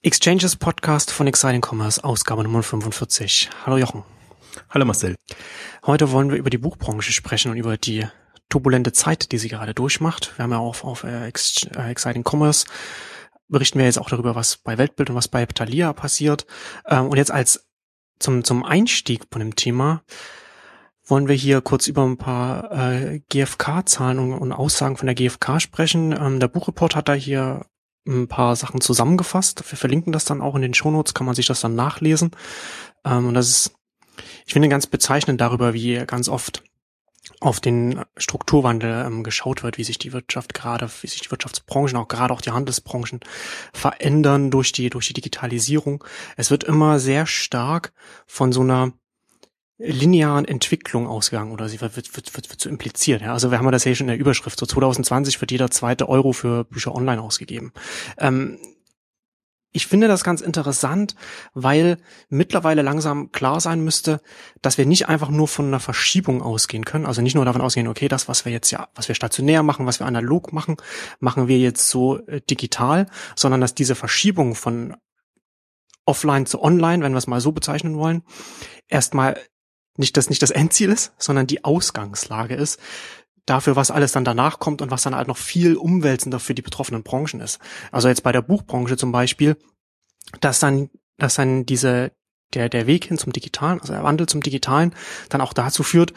Exchanges Podcast von Exciting Commerce, Ausgabe Nummer 45. Hallo Jochen. Hallo Marcel. Heute wollen wir über die Buchbranche sprechen und über die turbulente Zeit, die sie gerade durchmacht. Wir haben ja auf, auf äh, äh, Exciting Commerce berichten wir jetzt auch darüber, was bei Weltbild und was bei Ptalia passiert. Ähm, und jetzt als zum, zum Einstieg von dem Thema wollen wir hier kurz über ein paar äh, GfK-Zahlen und, und, Aussagen von der GfK sprechen. Ähm, der Buchreport hat da hier ein paar Sachen zusammengefasst. Wir verlinken das dann auch in den Shownotes, kann man sich das dann nachlesen. Ähm, und das ist, ich finde, ganz bezeichnend darüber, wie ganz oft auf den Strukturwandel ähm, geschaut wird, wie sich die Wirtschaft gerade, wie sich die Wirtschaftsbranchen, auch gerade auch die Handelsbranchen verändern durch die, durch die Digitalisierung. Es wird immer sehr stark von so einer linearen Entwicklung ausgegangen oder sie wird, wird, wird, wird, so impliziert. Ja? Also wir haben das ja schon in der Überschrift. So 2020 wird jeder zweite Euro für Bücher online ausgegeben. Ähm, ich finde das ganz interessant, weil mittlerweile langsam klar sein müsste, dass wir nicht einfach nur von einer Verschiebung ausgehen können. Also nicht nur davon ausgehen, okay, das, was wir jetzt ja, was wir stationär machen, was wir analog machen, machen wir jetzt so äh, digital, sondern dass diese Verschiebung von offline zu online, wenn wir es mal so bezeichnen wollen, erstmal nicht das, nicht das Endziel ist, sondern die Ausgangslage ist dafür, was alles dann danach kommt und was dann halt noch viel umwälzender für die betroffenen Branchen ist. Also jetzt bei der Buchbranche zum Beispiel, dass dann, dass dann diese, der, der Weg hin zum Digitalen, also der Wandel zum Digitalen, dann auch dazu führt,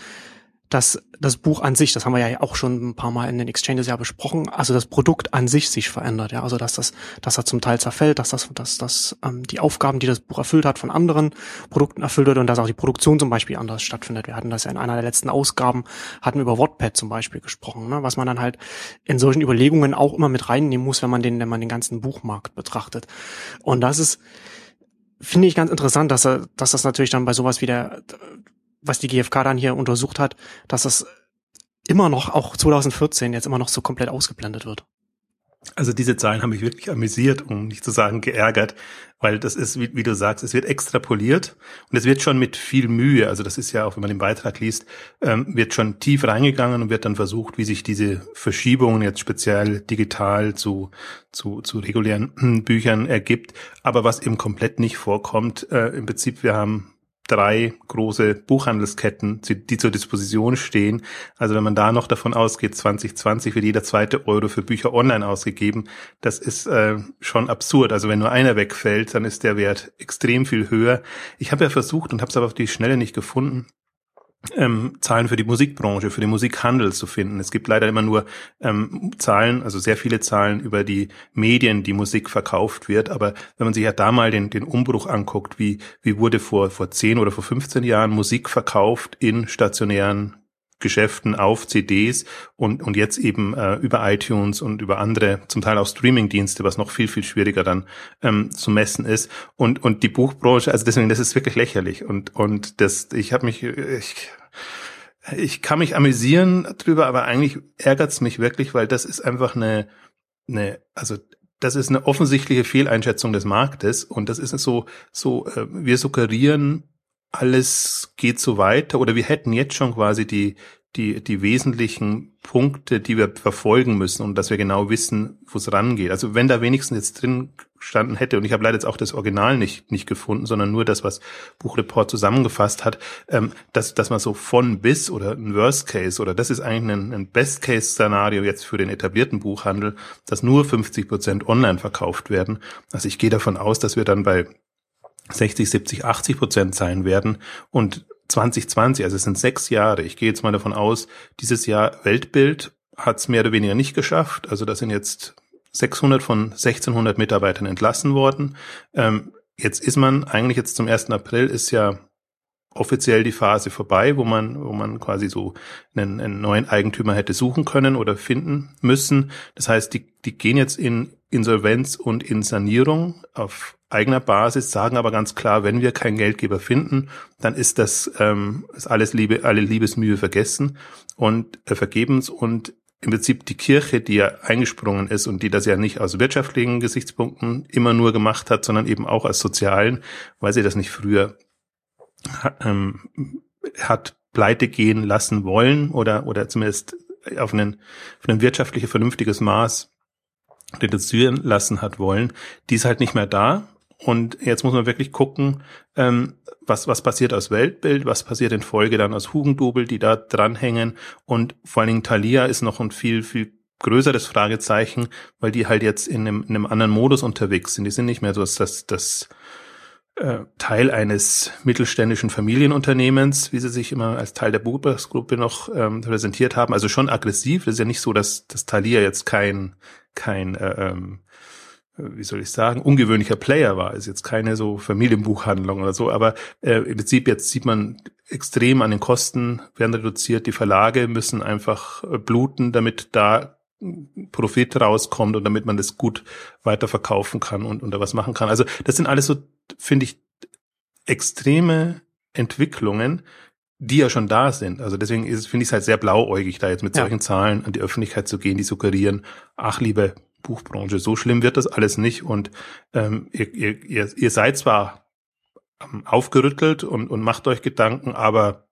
dass das Buch an sich, das haben wir ja auch schon ein paar Mal in den Exchanges ja besprochen, also das Produkt an sich sich verändert, ja, also dass das, dass er zum Teil zerfällt, dass das, dass das ähm, die Aufgaben, die das Buch erfüllt hat, von anderen Produkten erfüllt wird und dass auch die Produktion zum Beispiel anders stattfindet. Wir hatten das ja in einer der letzten Ausgaben, hatten über Wattpad zum Beispiel gesprochen, ne, was man dann halt in solchen Überlegungen auch immer mit reinnehmen muss, wenn man den, wenn man den ganzen Buchmarkt betrachtet. Und das ist, finde ich ganz interessant, dass er, dass das natürlich dann bei sowas wie der was die GfK dann hier untersucht hat, dass das immer noch, auch 2014, jetzt immer noch so komplett ausgeblendet wird. Also diese Zahlen haben mich wirklich amüsiert, um nicht zu sagen geärgert, weil das ist, wie, wie, du sagst, es wird extrapoliert und es wird schon mit viel Mühe, also das ist ja auch, wenn man den Beitrag liest, ähm, wird schon tief reingegangen und wird dann versucht, wie sich diese Verschiebungen jetzt speziell digital zu, zu, zu regulären Büchern ergibt. Aber was eben komplett nicht vorkommt, äh, im Prinzip, wir haben drei große Buchhandelsketten, die zur Disposition stehen. Also wenn man da noch davon ausgeht, 2020 wird jeder zweite Euro für Bücher online ausgegeben, das ist äh, schon absurd. Also wenn nur einer wegfällt, dann ist der Wert extrem viel höher. Ich habe ja versucht und habe es aber auf die Schnelle nicht gefunden, ähm, Zahlen für die Musikbranche, für den Musikhandel zu finden. Es gibt leider immer nur ähm, Zahlen, also sehr viele Zahlen über die Medien, die Musik verkauft wird. Aber wenn man sich ja da mal den, den Umbruch anguckt, wie, wie wurde vor, vor 10 oder vor 15 Jahren Musik verkauft in stationären Geschäften auf CDs und, und jetzt eben äh, über iTunes und über andere, zum Teil auch Streamingdienste, was noch viel, viel schwieriger dann ähm, zu messen ist. Und, und die Buchbranche, also deswegen, das ist wirklich lächerlich. Und, und das, ich habe mich, ich, ich kann mich amüsieren drüber, aber eigentlich ärgert's mich wirklich, weil das ist einfach eine, eine, also das ist eine offensichtliche Fehleinschätzung des Marktes und das ist so, so, äh, wir suggerieren alles geht so weiter oder wir hätten jetzt schon quasi die, die, die wesentlichen Punkte, die wir verfolgen müssen und dass wir genau wissen, wo es rangeht. Also wenn da wenigstens jetzt drin standen hätte, und ich habe leider jetzt auch das Original nicht, nicht gefunden, sondern nur das, was Buchreport zusammengefasst hat, ähm, dass, dass man so von bis oder ein Worst Case oder das ist eigentlich ein, ein Best Case Szenario jetzt für den etablierten Buchhandel, dass nur 50 Prozent online verkauft werden. Also ich gehe davon aus, dass wir dann bei 60, 70, 80 Prozent sein werden und 2020, also es sind sechs Jahre. Ich gehe jetzt mal davon aus, dieses Jahr Weltbild hat es mehr oder weniger nicht geschafft. Also da sind jetzt 600 von 1600 Mitarbeitern entlassen worden. Ähm, jetzt ist man eigentlich jetzt zum 1. April ist ja offiziell die Phase vorbei, wo man, wo man quasi so einen, einen neuen Eigentümer hätte suchen können oder finden müssen. Das heißt, die, die gehen jetzt in Insolvenz und in Sanierung auf eigener Basis, sagen aber ganz klar, wenn wir keinen Geldgeber finden, dann ist das ähm, ist alles Liebe, alle Liebesmühe vergessen und äh, vergebens und im Prinzip die Kirche, die ja eingesprungen ist und die das ja nicht aus wirtschaftlichen Gesichtspunkten immer nur gemacht hat, sondern eben auch aus sozialen, weil sie das nicht früher ähm, hat pleite gehen lassen wollen oder oder zumindest auf, einen, auf ein wirtschaftliches vernünftiges Maß reduzieren lassen hat wollen, die ist halt nicht mehr da. Und jetzt muss man wirklich gucken, ähm, was, was passiert aus Weltbild, was passiert in Folge dann aus Hugendubel, die da dranhängen. Und vor allen Dingen Thalia ist noch ein viel, viel größeres Fragezeichen, weil die halt jetzt in einem, in einem anderen Modus unterwegs sind. Die sind nicht mehr so das, das äh, Teil eines mittelständischen Familienunternehmens, wie sie sich immer als Teil der Buchbergsgruppe noch ähm, präsentiert haben. Also schon aggressiv. Das ist ja nicht so, dass, dass Thalia jetzt kein, kein äh, ähm, wie soll ich sagen, ungewöhnlicher Player war. Ist jetzt keine so Familienbuchhandlung oder so, aber äh, im Prinzip jetzt sieht man extrem an den Kosten werden reduziert. Die Verlage müssen einfach äh, bluten, damit da Profit rauskommt und damit man das gut weiterverkaufen kann und, und da was machen kann. Also das sind alles so, finde ich, extreme Entwicklungen, die ja schon da sind. Also deswegen ist, finde ich es halt sehr blauäugig, da jetzt mit ja. solchen Zahlen an die Öffentlichkeit zu gehen, die suggerieren, ach liebe Buchbranche, so schlimm wird das alles nicht und ähm, ihr, ihr, ihr, ihr seid zwar aufgerüttelt und, und macht euch Gedanken, aber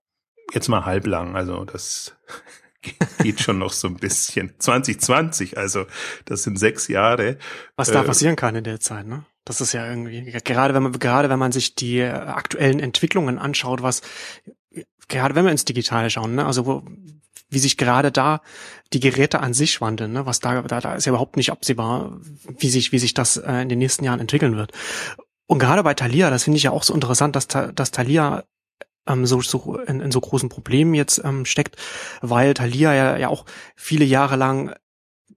jetzt mal halblang. Also das geht schon noch so ein bisschen. 2020, also das sind sechs Jahre. Was da äh, passieren kann in der Zeit, ne? Das ist ja irgendwie, gerade wenn man, gerade wenn man sich die aktuellen Entwicklungen anschaut, was, gerade wenn wir ins Digitale schauen, ne? Also wo, wie sich gerade da die Geräte an sich wandeln, ne? was da, da, da ist ja überhaupt nicht absehbar, wie sich, wie sich das äh, in den nächsten Jahren entwickeln wird. Und gerade bei Thalia, das finde ich ja auch so interessant, dass, dass Thalia ähm, so, so in, in so großen Problemen jetzt ähm, steckt, weil Thalia ja, ja auch viele Jahre lang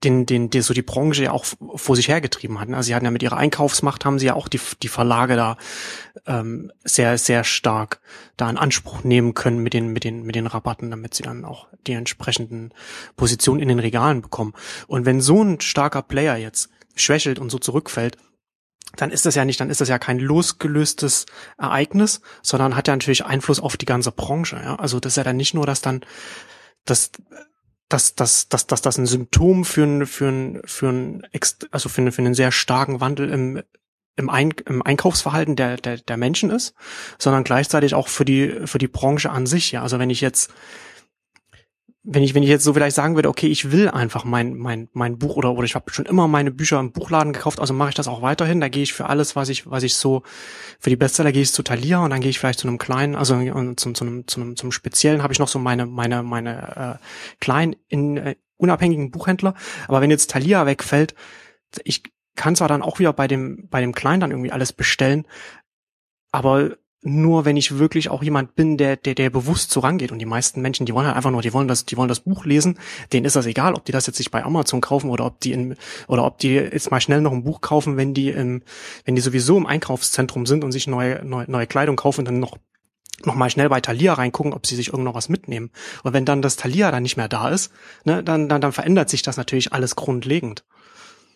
den, den, den so die Branche ja auch vor sich hergetrieben hatten. Also sie hatten ja mit ihrer Einkaufsmacht haben sie ja auch die, die Verlage da ähm, sehr, sehr stark da in Anspruch nehmen können mit den, mit den, mit den Rabatten, damit sie dann auch die entsprechenden Positionen in den Regalen bekommen. Und wenn so ein starker Player jetzt schwächelt und so zurückfällt, dann ist das ja nicht, dann ist das ja kein losgelöstes Ereignis, sondern hat ja natürlich Einfluss auf die ganze Branche. Ja? Also das ist ja dann nicht nur, dass dann das dass, dass, dass, dass das ein Symptom für ein, für ein, für ein, also für, einen, für einen sehr starken Wandel im, im, Ein, im Einkaufsverhalten der, der, der Menschen ist, sondern gleichzeitig auch für die, für die Branche an sich. Ja, also wenn ich jetzt wenn ich, wenn ich jetzt so vielleicht sagen würde, okay, ich will einfach mein, mein, mein Buch oder, oder ich habe schon immer meine Bücher im Buchladen gekauft, also mache ich das auch weiterhin. Da gehe ich für alles, was ich, was ich so, für die Bestseller gehe ich zu Thalia und dann gehe ich vielleicht zu einem kleinen, also zum, zu, einem, zu zum Speziellen habe ich noch so meine, meine, meine äh, kleinen, in, äh, unabhängigen Buchhändler. Aber wenn jetzt Thalia wegfällt, ich kann zwar dann auch wieder bei dem, bei dem Kleinen dann irgendwie alles bestellen, aber nur wenn ich wirklich auch jemand bin, der, der, der bewusst so rangeht. Und die meisten Menschen, die wollen halt einfach nur, die wollen das, die wollen das Buch lesen. Denen ist das egal, ob die das jetzt sich bei Amazon kaufen oder ob die in, oder ob die jetzt mal schnell noch ein Buch kaufen, wenn die im, wenn die sowieso im Einkaufszentrum sind und sich neue, neue, neue Kleidung kaufen und dann noch noch mal schnell bei Thalia reingucken, ob sie sich irgendwo was mitnehmen. Und wenn dann das Thalia dann nicht mehr da ist, ne, dann, dann, dann verändert sich das natürlich alles grundlegend.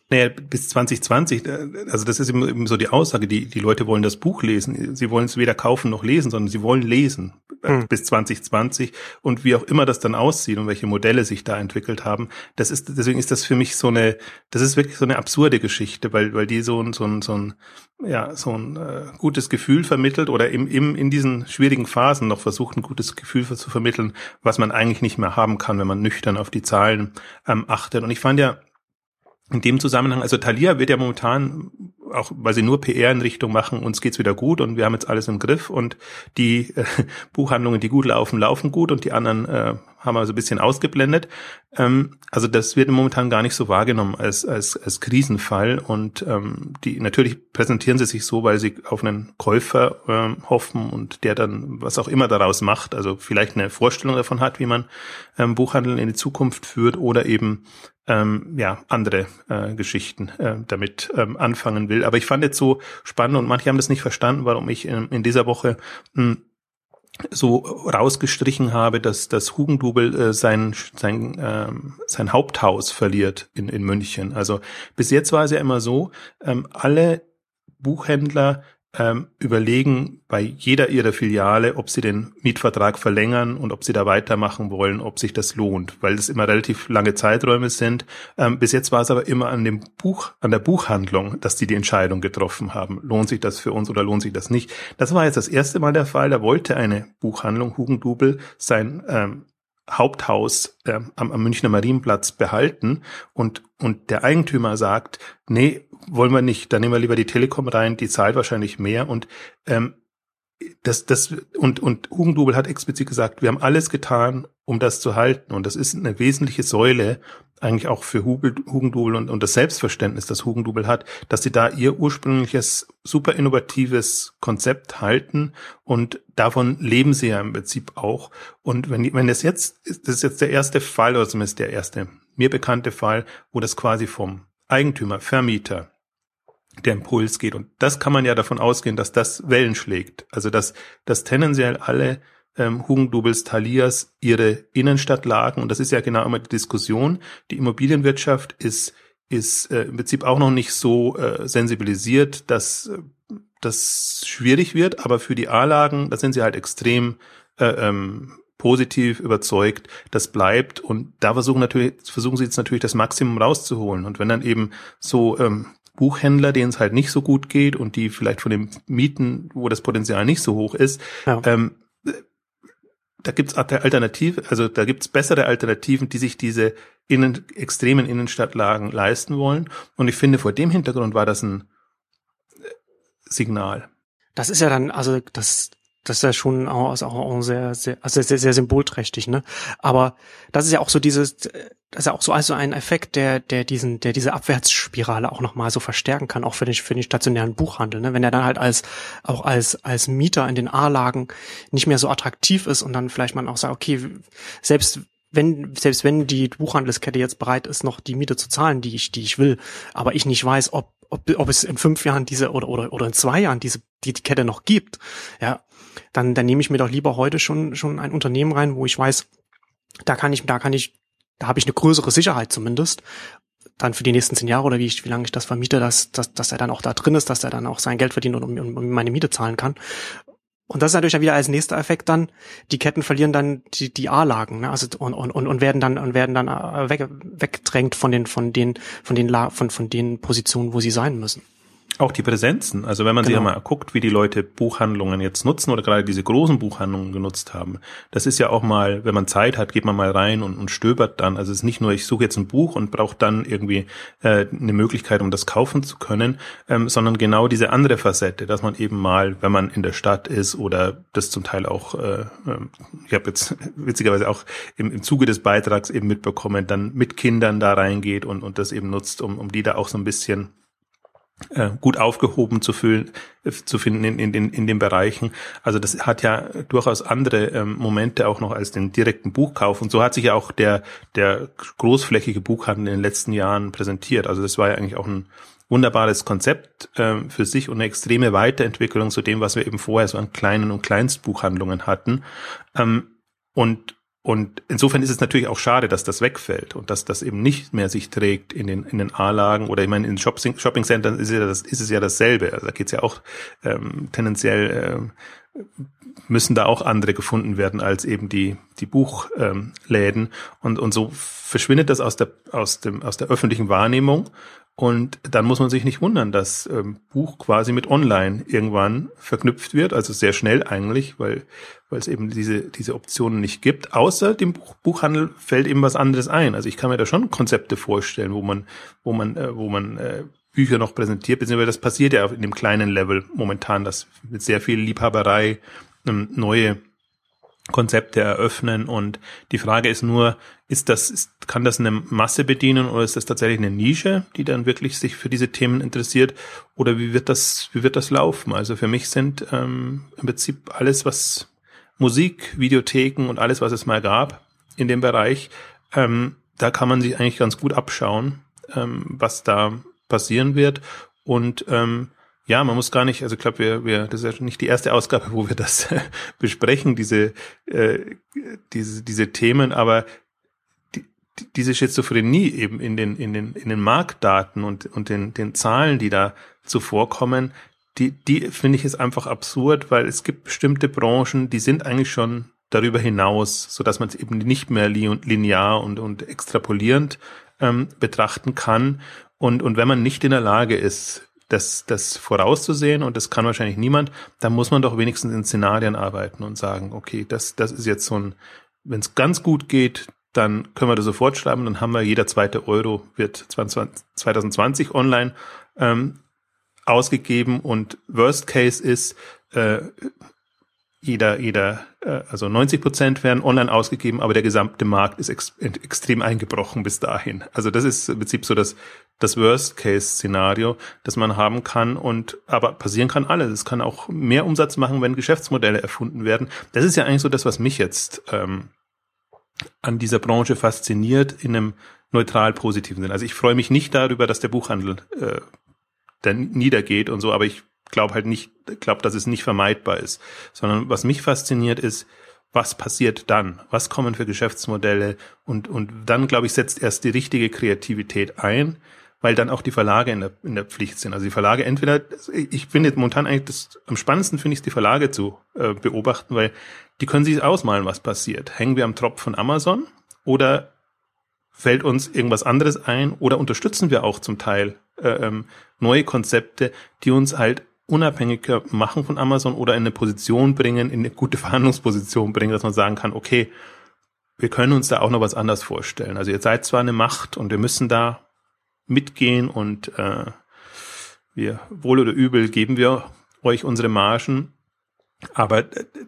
Naja, bis 2020, äh, also das ist eben so die Aussage, die, die Leute wollen das Buch lesen. Sie wollen es weder kaufen noch lesen, sondern sie wollen lesen hm. bis 2020 und wie auch immer das dann aussieht und welche Modelle sich da entwickelt haben. Das ist, deswegen ist das für mich so eine, das ist wirklich so eine absurde Geschichte, weil, weil die so ein, so ein, so ein, ja, so ein äh, gutes Gefühl vermittelt oder im, im, in diesen schwierigen Phasen noch versucht, ein gutes Gefühl zu vermitteln, was man eigentlich nicht mehr haben kann, wenn man nüchtern auf die Zahlen ähm, achtet. Und ich fand ja, in dem Zusammenhang, also Thalia wird ja momentan, auch weil sie nur PR in Richtung machen, uns geht's wieder gut und wir haben jetzt alles im Griff und die äh, Buchhandlungen, die gut laufen, laufen gut und die anderen äh, haben wir so ein bisschen ausgeblendet. Ähm, also das wird momentan gar nicht so wahrgenommen als, als, als Krisenfall und ähm, die natürlich präsentieren sie sich so, weil sie auf einen Käufer ähm, hoffen und der dann was auch immer daraus macht, also vielleicht eine Vorstellung davon hat, wie man ähm, Buchhandel in die Zukunft führt oder eben ähm, ja andere äh, Geschichten äh, damit ähm, anfangen will. Aber ich fand jetzt so spannend und manche haben das nicht verstanden, warum ich in, in dieser Woche mh, hm, so rausgestrichen habe, dass das Hugendubel äh, sein sein ähm, sein Haupthaus verliert in in München. Also bis jetzt war es ja immer so, ähm, alle Buchhändler ähm, überlegen bei jeder ihrer Filiale, ob sie den Mietvertrag verlängern und ob sie da weitermachen wollen, ob sich das lohnt, weil das immer relativ lange Zeiträume sind. Ähm, bis jetzt war es aber immer an dem Buch, an der Buchhandlung, dass die die Entscheidung getroffen haben. Lohnt sich das für uns oder lohnt sich das nicht? Das war jetzt das erste Mal der Fall. Da wollte eine Buchhandlung Hugendubel sein ähm, Haupthaus äh, am, am Münchner Marienplatz behalten. Und, und der Eigentümer sagt, nee, wollen wir nicht, dann nehmen wir lieber die Telekom rein, die zahlt wahrscheinlich mehr. Und ähm, das, das, und, und Hugendubel hat explizit gesagt, wir haben alles getan, um das zu halten. Und das ist eine wesentliche Säule eigentlich auch für Hugendubel und, und das Selbstverständnis, das Hugendubel hat, dass sie da ihr ursprüngliches, super innovatives Konzept halten und davon leben sie ja im Prinzip auch. Und wenn, wenn das jetzt, das ist jetzt der erste Fall, oder zumindest der erste mir bekannte Fall, wo das quasi vom Eigentümer, Vermieter, der Impuls geht. Und das kann man ja davon ausgehen, dass das Wellen schlägt. Also dass, dass tendenziell alle ähm, Hugendubels, Thalias ihre Innenstadtlagen, und das ist ja genau immer die Diskussion, die Immobilienwirtschaft ist, ist äh, im Prinzip auch noch nicht so äh, sensibilisiert, dass das schwierig wird, aber für die A-Lagen, da sind sie halt extrem äh, ähm, positiv überzeugt, das bleibt. Und da versuchen natürlich versuchen sie jetzt natürlich das Maximum rauszuholen. Und wenn dann eben so ähm, Buchhändler, denen es halt nicht so gut geht und die vielleicht von den Mieten, wo das Potenzial nicht so hoch ist, ja. ähm, da gibt's Alternative, also da gibt's bessere Alternativen, die sich diese innen, extremen Innenstadtlagen leisten wollen. Und ich finde, vor dem Hintergrund war das ein äh, Signal. Das ist ja dann, also das, das ist ja schon auch, auch, auch sehr, sehr, also sehr, sehr symbolträchtig, ne? Aber das ist ja auch so dieses, das ist ja auch so also ein Effekt, der, der diesen, der diese Abwärtsspirale auch nochmal so verstärken kann, auch für den, für den stationären Buchhandel, ne? Wenn er dann halt als, auch als, als Mieter in den A-Lagen nicht mehr so attraktiv ist und dann vielleicht man auch sagt, okay, selbst wenn, selbst wenn die Buchhandelskette jetzt bereit ist, noch die Miete zu zahlen, die ich, die ich will, aber ich nicht weiß, ob, ob, ob es in fünf Jahren diese oder, oder, oder in zwei Jahren diese, die, die Kette noch gibt, ja, dann, dann nehme ich mir doch lieber heute schon, schon ein Unternehmen rein, wo ich weiß, da kann ich, da kann ich, da habe ich eine größere Sicherheit zumindest, dann für die nächsten zehn Jahre oder wie ich, wie lange ich das vermiete, dass, dass, dass er dann auch da drin ist, dass er dann auch sein Geld verdient und um, um meine Miete zahlen kann. Und das ist natürlich wieder als nächster Effekt dann, die Ketten verlieren dann die, die A-Lagen, ne? also und, und, und werden dann und werden dann äh, weg, weggedrängt von den von den von den von von den Positionen, wo sie sein müssen. Auch die Präsenzen. Also wenn man genau. sich ja mal guckt, wie die Leute Buchhandlungen jetzt nutzen oder gerade diese großen Buchhandlungen genutzt haben, das ist ja auch mal, wenn man Zeit hat, geht man mal rein und, und stöbert dann. Also es ist nicht nur, ich suche jetzt ein Buch und brauche dann irgendwie äh, eine Möglichkeit, um das kaufen zu können, ähm, sondern genau diese andere Facette, dass man eben mal, wenn man in der Stadt ist oder das zum Teil auch, äh, ähm, ich habe jetzt witzigerweise auch im, im Zuge des Beitrags eben mitbekommen, dann mit Kindern da reingeht und, und das eben nutzt, um, um die da auch so ein bisschen gut aufgehoben zu, füllen, äh, zu finden in, in, in, in den Bereichen. Also das hat ja durchaus andere ähm, Momente auch noch als den direkten Buchkauf. Und so hat sich ja auch der, der großflächige Buchhandel in den letzten Jahren präsentiert. Also das war ja eigentlich auch ein wunderbares Konzept ähm, für sich und eine extreme Weiterentwicklung zu dem, was wir eben vorher so an kleinen und Kleinstbuchhandlungen hatten. Ähm, und und insofern ist es natürlich auch schade, dass das wegfällt und dass das eben nicht mehr sich trägt in den, in den A-Lagen oder ich meine, in Shopping, Shopping Centern ist, ja ist es ja dasselbe. Also da geht's ja auch ähm, tendenziell äh, müssen da auch andere gefunden werden als eben die, die Buchläden. Ähm, und, und so verschwindet das aus der, aus dem, aus der öffentlichen Wahrnehmung und dann muss man sich nicht wundern, dass ähm, Buch quasi mit Online irgendwann verknüpft wird, also sehr schnell eigentlich, weil, weil es eben diese, diese Optionen nicht gibt. Außer dem Buch, Buchhandel fällt eben was anderes ein. Also ich kann mir da schon Konzepte vorstellen, wo man, wo man, äh, wo man äh, Bücher noch präsentiert, beziehungsweise das passiert ja in dem kleinen Level momentan, dass mit sehr viel Liebhaberei ähm, neue Konzepte eröffnen und die Frage ist nur, ist das, ist, kann das eine Masse bedienen oder ist das tatsächlich eine Nische, die dann wirklich sich für diese Themen interessiert oder wie wird das, wie wird das laufen? Also für mich sind ähm, im Prinzip alles, was Musik, Videotheken und alles, was es mal gab in dem Bereich, ähm, da kann man sich eigentlich ganz gut abschauen, ähm, was da passieren wird. Und ähm, ja, man muss gar nicht, also ich glaube, wir, wir, das ist ja nicht die erste Ausgabe, wo wir das besprechen, diese, äh, diese, diese Themen, aber die, diese Schizophrenie eben in den, in den, in den Marktdaten und, und den, den Zahlen, die da zuvorkommen, die, die finde ich ist einfach absurd, weil es gibt bestimmte Branchen, die sind eigentlich schon darüber hinaus, so dass man es eben nicht mehr linear und, und extrapolierend ähm, betrachten kann. Und, und wenn man nicht in der Lage ist, das, das vorauszusehen und das kann wahrscheinlich niemand, dann muss man doch wenigstens in Szenarien arbeiten und sagen, okay, das, das ist jetzt so ein wenn es ganz gut geht, dann können wir das sofort schreiben, dann haben wir jeder zweite Euro wird 2020 online ähm, ausgegeben und Worst Case ist, äh, jeder, jeder, äh, also 90 Prozent werden online ausgegeben, aber der gesamte Markt ist ex extrem eingebrochen bis dahin. Also das ist im Prinzip so das, das Worst-Case-Szenario, das man haben kann und aber passieren kann alles. Es kann auch mehr Umsatz machen, wenn Geschäftsmodelle erfunden werden. Das ist ja eigentlich so das, was mich jetzt ähm, an dieser Branche fasziniert in einem neutral positiven Sinn. Also ich freue mich nicht darüber, dass der Buchhandel äh, dann niedergeht und so, aber ich glaube halt nicht, glaube, dass es nicht vermeidbar ist, sondern was mich fasziniert ist, was passiert dann? Was kommen für Geschäftsmodelle? Und, und dann, glaube ich, setzt erst die richtige Kreativität ein, weil dann auch die Verlage in der, in der Pflicht sind. Also die Verlage entweder, ich finde momentan eigentlich das, am spannendsten finde ich es, die Verlage zu äh, beobachten, weil die können sich ausmalen, was passiert. Hängen wir am Tropf von Amazon oder fällt uns irgendwas anderes ein oder unterstützen wir auch zum Teil ähm, neue Konzepte, die uns halt unabhängiger machen von Amazon oder in eine Position bringen, in eine gute Verhandlungsposition bringen, dass man sagen kann, okay, wir können uns da auch noch was anders vorstellen. Also ihr seid zwar eine Macht und wir müssen da mitgehen und äh, wir wohl oder übel geben wir euch unsere Margen, aber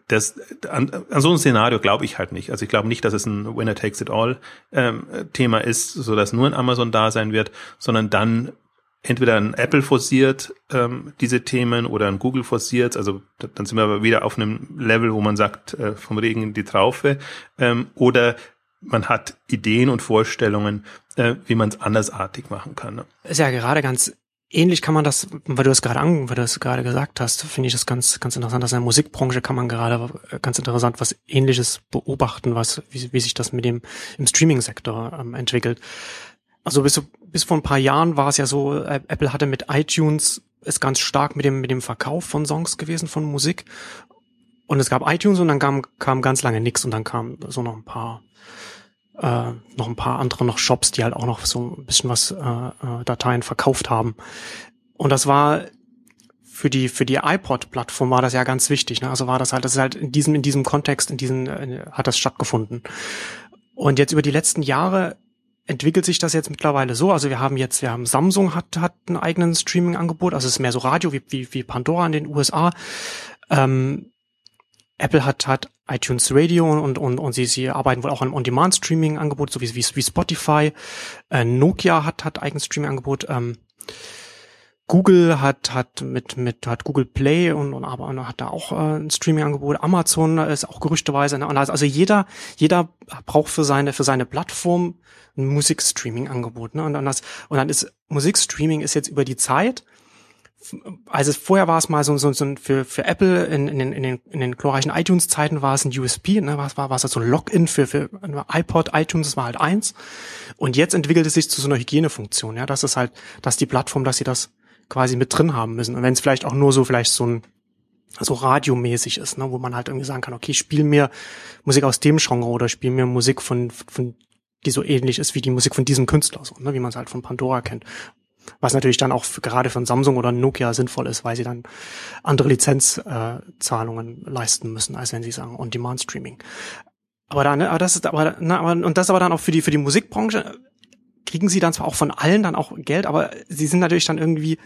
das an, an so ein Szenario glaube ich halt nicht. Also ich glaube nicht, dass es ein Winner takes it all ähm, Thema ist, so dass nur ein Amazon da sein wird, sondern dann entweder ein Apple forciert ähm, diese Themen oder ein Google forciert, also dann sind wir aber wieder auf einem Level, wo man sagt, äh, vom Regen in die Traufe, ähm, oder man hat Ideen und Vorstellungen, äh, wie man es andersartig machen kann. Ne? Ist ja gerade ganz ähnlich kann man das, weil du es gerade an, weil du es gerade gesagt hast, finde ich das ganz, ganz interessant, dass in der Musikbranche kann man gerade ganz interessant was Ähnliches beobachten, was, wie, wie sich das mit dem im Streaming-Sektor ähm, entwickelt. Also bis, bis vor ein paar Jahren war es ja so, äh, Apple hatte mit iTunes ist ganz stark mit dem, mit dem Verkauf von Songs gewesen, von Musik. Und es gab iTunes und dann kam, kam ganz lange nix und dann kam so noch ein paar, äh, noch ein paar andere noch Shops, die halt auch noch so ein bisschen was äh, äh Dateien verkauft haben. Und das war für die für die iPod-Plattform war das ja ganz wichtig. Ne? Also war das halt, das ist halt in diesem in diesem Kontext, in diesem äh, hat das stattgefunden. Und jetzt über die letzten Jahre entwickelt sich das jetzt mittlerweile so. Also wir haben jetzt, wir haben Samsung hat, hat einen eigenen Streaming-Angebot, also es ist mehr so Radio wie, wie, wie Pandora in den USA. Ähm, Apple hat, hat iTunes Radio und, und, und sie, sie arbeiten wohl auch an On-Demand-Streaming-Angebot, so wie, wie, wie Spotify. Äh, Nokia hat, hat eigenes Streaming-Angebot. Ähm, Google hat hat mit mit hat Google Play und, und aber hat da auch äh, ein Streaming Angebot. Amazon ist auch gerüchteweise ne? also jeder jeder braucht für seine für seine Plattform ein Musikstreaming Angebot ne? und dann das und dann ist Musikstreaming ist jetzt über die Zeit also vorher war es mal so, so, so für, für Apple in, in, den, in, den, in den glorreichen iTunes-Zeiten war es ein USP, ne, war, war, war es halt so ein Login für, für iPod, iTunes, das war halt eins. Und jetzt entwickelt es sich zu so einer Hygienefunktion, ja, das ist halt, dass die Plattform, dass sie das quasi mit drin haben müssen. Und wenn es vielleicht auch nur so vielleicht so ein so radiomäßig ist, ne, wo man halt irgendwie sagen kann, okay, spiel mir Musik aus dem Genre oder spiel mir Musik von, von die so ähnlich ist wie die Musik von diesem Künstler, so, ne, wie man es halt von Pandora kennt. Was natürlich dann auch für, gerade von Samsung oder Nokia sinnvoll ist, weil sie dann andere Lizenzzahlungen äh, leisten müssen, als wenn sie sagen On-Demand-Streaming. Aber dann, ne, aber das ist aber, na, aber und das aber dann auch für die für die Musikbranche kriegen sie dann zwar auch von allen dann auch Geld, aber sie sind natürlich dann irgendwie,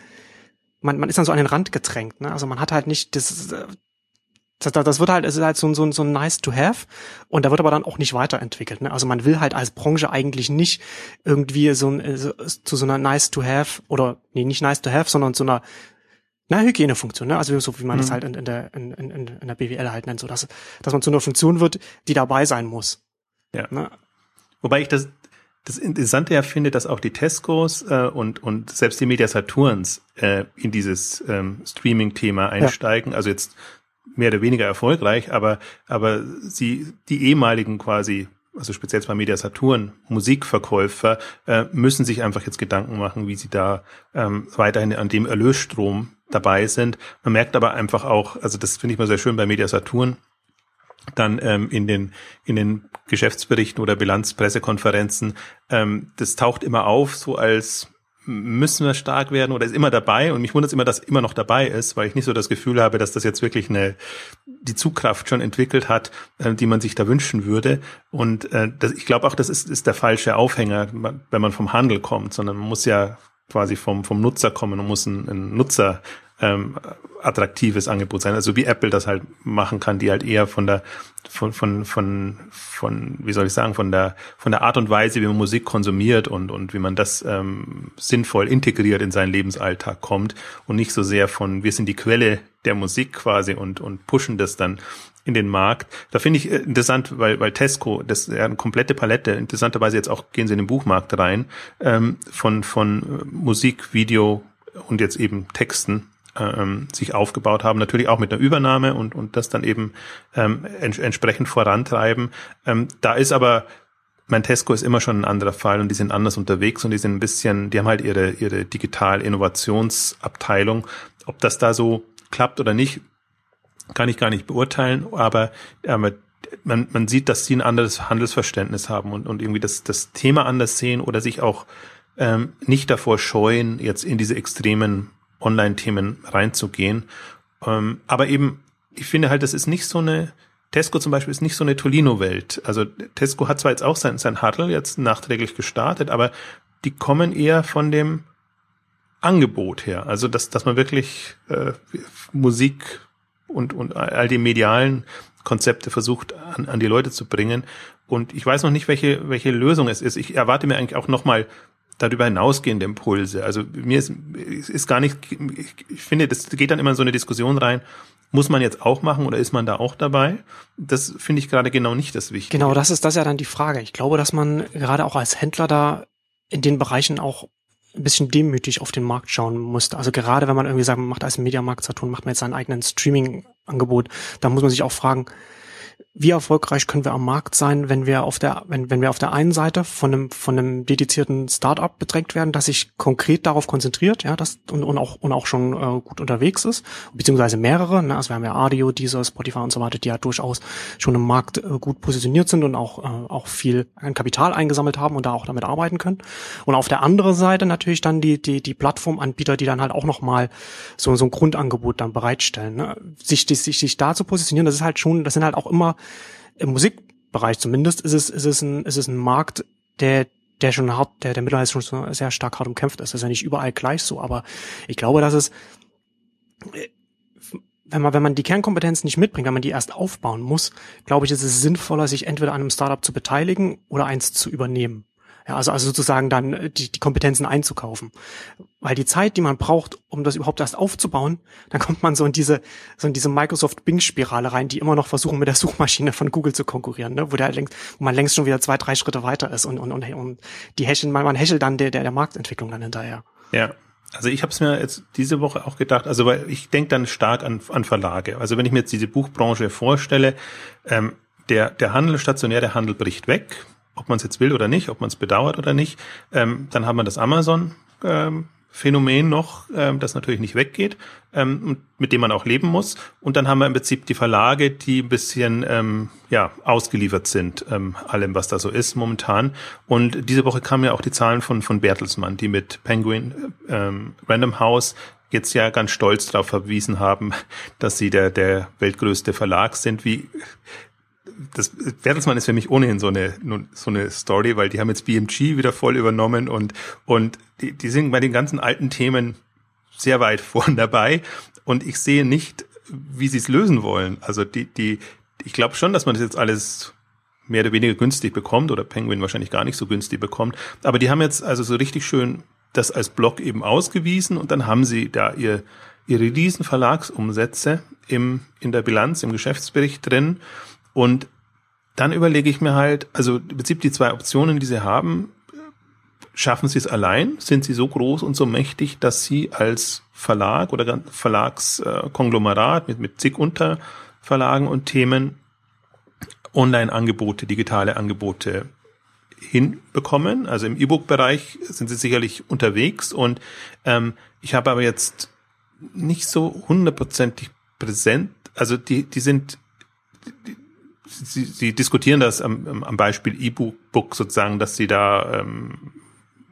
man, man ist dann so an den Rand gedrängt, ne? Also man hat halt nicht das, das, das wird halt, es ist halt so, so, so nice to have und da wird aber dann auch nicht weiterentwickelt. Ne? Also man will halt als Branche eigentlich nicht irgendwie so, ein, so zu so einer nice to have oder nee, nicht nice to have, sondern zu einer na, Hygienefunktion, ne? Also so wie man mhm. das halt in, in, der, in, in, in der BWL halt nennt, so dass, dass man zu einer Funktion wird, die dabei sein muss. Ja. Ne? Wobei ich das das Interessante ja finde, dass auch die Tescos äh, und, und selbst die Media Saturns äh, in dieses ähm, Streaming-Thema einsteigen. Ja. Also jetzt mehr oder weniger erfolgreich, aber, aber sie, die ehemaligen quasi, also speziell bei Media Saturn, Musikverkäufer, äh, müssen sich einfach jetzt Gedanken machen, wie sie da ähm, weiterhin an dem Erlösstrom dabei sind. Man merkt aber einfach auch, also das finde ich mal sehr schön bei Media Saturn, dann ähm, in den in den Geschäftsberichten oder Bilanzpressekonferenzen, ähm, das taucht immer auf, so als müssen wir stark werden oder ist immer dabei und mich wundert es immer, dass immer noch dabei ist, weil ich nicht so das Gefühl habe, dass das jetzt wirklich eine die Zugkraft schon entwickelt hat, äh, die man sich da wünschen würde. Und äh, das, ich glaube auch, das ist, ist der falsche Aufhänger, wenn man vom Handel kommt, sondern man muss ja quasi vom, vom Nutzer kommen und muss ein, ein Nutzer ähm, attraktives Angebot sein. Also wie Apple das halt machen kann, die halt eher von der von von von von wie soll ich sagen von der von der Art und Weise, wie man Musik konsumiert und und wie man das ähm, sinnvoll integriert in seinen Lebensalltag kommt und nicht so sehr von wir sind die Quelle der Musik quasi und und pushen das dann in den Markt. Da finde ich äh, interessant, weil, weil Tesco, das ist ja eine komplette Palette, interessanterweise jetzt auch gehen sie in den Buchmarkt rein, ähm, von, von äh, Musik, Video und jetzt eben Texten ähm, sich aufgebaut haben, natürlich auch mit der Übernahme und, und das dann eben ähm, ents entsprechend vorantreiben. Ähm, da ist aber mein Tesco ist immer schon ein anderer Fall und die sind anders unterwegs und die sind ein bisschen, die haben halt ihre, ihre Digital-Innovationsabteilung. Ob das da so klappt oder nicht, kann ich gar nicht beurteilen, aber, aber man, man sieht, dass sie ein anderes Handelsverständnis haben und, und irgendwie das, das Thema anders sehen oder sich auch ähm, nicht davor scheuen, jetzt in diese extremen Online-Themen reinzugehen. Ähm, aber eben, ich finde halt, das ist nicht so eine, Tesco zum Beispiel ist nicht so eine Tolino-Welt. Also Tesco hat zwar jetzt auch sein, sein Huddle jetzt nachträglich gestartet, aber die kommen eher von dem Angebot her. Also dass, dass man wirklich äh, Musik und, und all die medialen Konzepte versucht an, an die Leute zu bringen. Und ich weiß noch nicht, welche, welche Lösung es ist. Ich erwarte mir eigentlich auch nochmal darüber hinausgehende Impulse. Also mir ist, ist gar nicht, ich finde, das geht dann immer in so eine Diskussion rein. Muss man jetzt auch machen oder ist man da auch dabei? Das finde ich gerade genau nicht das Wichtige. Genau, das ist das ja dann die Frage. Ich glaube, dass man gerade auch als Händler da in den Bereichen auch ein bisschen demütig auf den Markt schauen musste. Also gerade wenn man irgendwie sagt, man macht als Mediamarkt Saturn, macht man jetzt sein eigenen Streaming-Angebot, da muss man sich auch fragen, wie erfolgreich können wir am Markt sein, wenn wir auf der, wenn, wenn wir auf der einen Seite von einem, von einem dedizierten Startup bedrängt werden, das sich konkret darauf konzentriert, ja, das und, und auch, und auch schon äh, gut unterwegs ist, beziehungsweise mehrere, ne, also wir haben ja Audio, Deezer, Spotify und so weiter, die ja durchaus schon im Markt äh, gut positioniert sind und auch, äh, auch viel an Kapital eingesammelt haben und da auch damit arbeiten können. Und auf der anderen Seite natürlich dann die, die, die Plattformanbieter, die dann halt auch nochmal so, so ein Grundangebot dann bereitstellen, ne? sich, sich, sich da zu positionieren, das ist halt schon, das sind halt auch immer im Musikbereich zumindest ist es, ist es ein, ist es ein Markt, der, der schon hart, der, der mittlerweile schon sehr stark hart umkämpft ist. Das ist ja nicht überall gleich so, aber ich glaube, dass es, wenn man, wenn man die Kernkompetenz nicht mitbringt, wenn man die erst aufbauen muss, glaube ich, ist es sinnvoller, sich entweder an einem Startup zu beteiligen oder eins zu übernehmen. Ja, also, also sozusagen dann äh, die, die Kompetenzen einzukaufen. Weil die Zeit, die man braucht, um das überhaupt erst aufzubauen, dann kommt man so in diese, so in diese Microsoft Bing-Spirale rein, die immer noch versuchen, mit der Suchmaschine von Google zu konkurrieren, ne? wo, der längst, wo man längst schon wieder zwei, drei Schritte weiter ist und, und, und, und die hecheln, man, man hechelt dann der, der, der Marktentwicklung dann hinterher. Ja. Also ich habe es mir jetzt diese Woche auch gedacht, also weil ich denke dann stark an, an Verlage. Also wenn ich mir jetzt diese Buchbranche vorstelle, ähm, der, der Handel, stationär, der Handel bricht weg ob man es jetzt will oder nicht, ob man es bedauert oder nicht. Ähm, dann haben wir das Amazon. Ähm, Phänomen noch, ähm, das natürlich nicht weggeht, ähm, mit dem man auch leben muss. Und dann haben wir im Prinzip die Verlage, die ein bisschen ähm, ja ausgeliefert sind, ähm, allem, was da so ist momentan. Und diese Woche kamen ja auch die Zahlen von von Bertelsmann, die mit Penguin ähm, Random House jetzt ja ganz stolz darauf verwiesen haben, dass sie der der weltgrößte Verlag sind. Wie das Bertelsmann ist für mich ohnehin so eine so eine Story, weil die haben jetzt BMG wieder voll übernommen und und die, die sind bei den ganzen alten Themen sehr weit vorn dabei. Und ich sehe nicht, wie sie es lösen wollen. Also die die ich glaube schon, dass man das jetzt alles mehr oder weniger günstig bekommt oder Penguin wahrscheinlich gar nicht so günstig bekommt, aber die haben jetzt also so richtig schön das als Block eben ausgewiesen und dann haben sie da ihr ihre riesen Verlagsumsätze im in der Bilanz im Geschäftsbericht drin und dann überlege ich mir halt, also im Prinzip die zwei Optionen, die sie haben, schaffen sie es allein? Sind sie so groß und so mächtig, dass sie als Verlag oder Verlagskonglomerat mit, mit zig Unterverlagen und Themen Online-Angebote, digitale Angebote hinbekommen? Also im E-Book-Bereich sind sie sicherlich unterwegs und ähm, ich habe aber jetzt nicht so hundertprozentig präsent, also die, die sind, die, Sie, Sie diskutieren das am, am Beispiel E-Book sozusagen, dass Sie da ähm,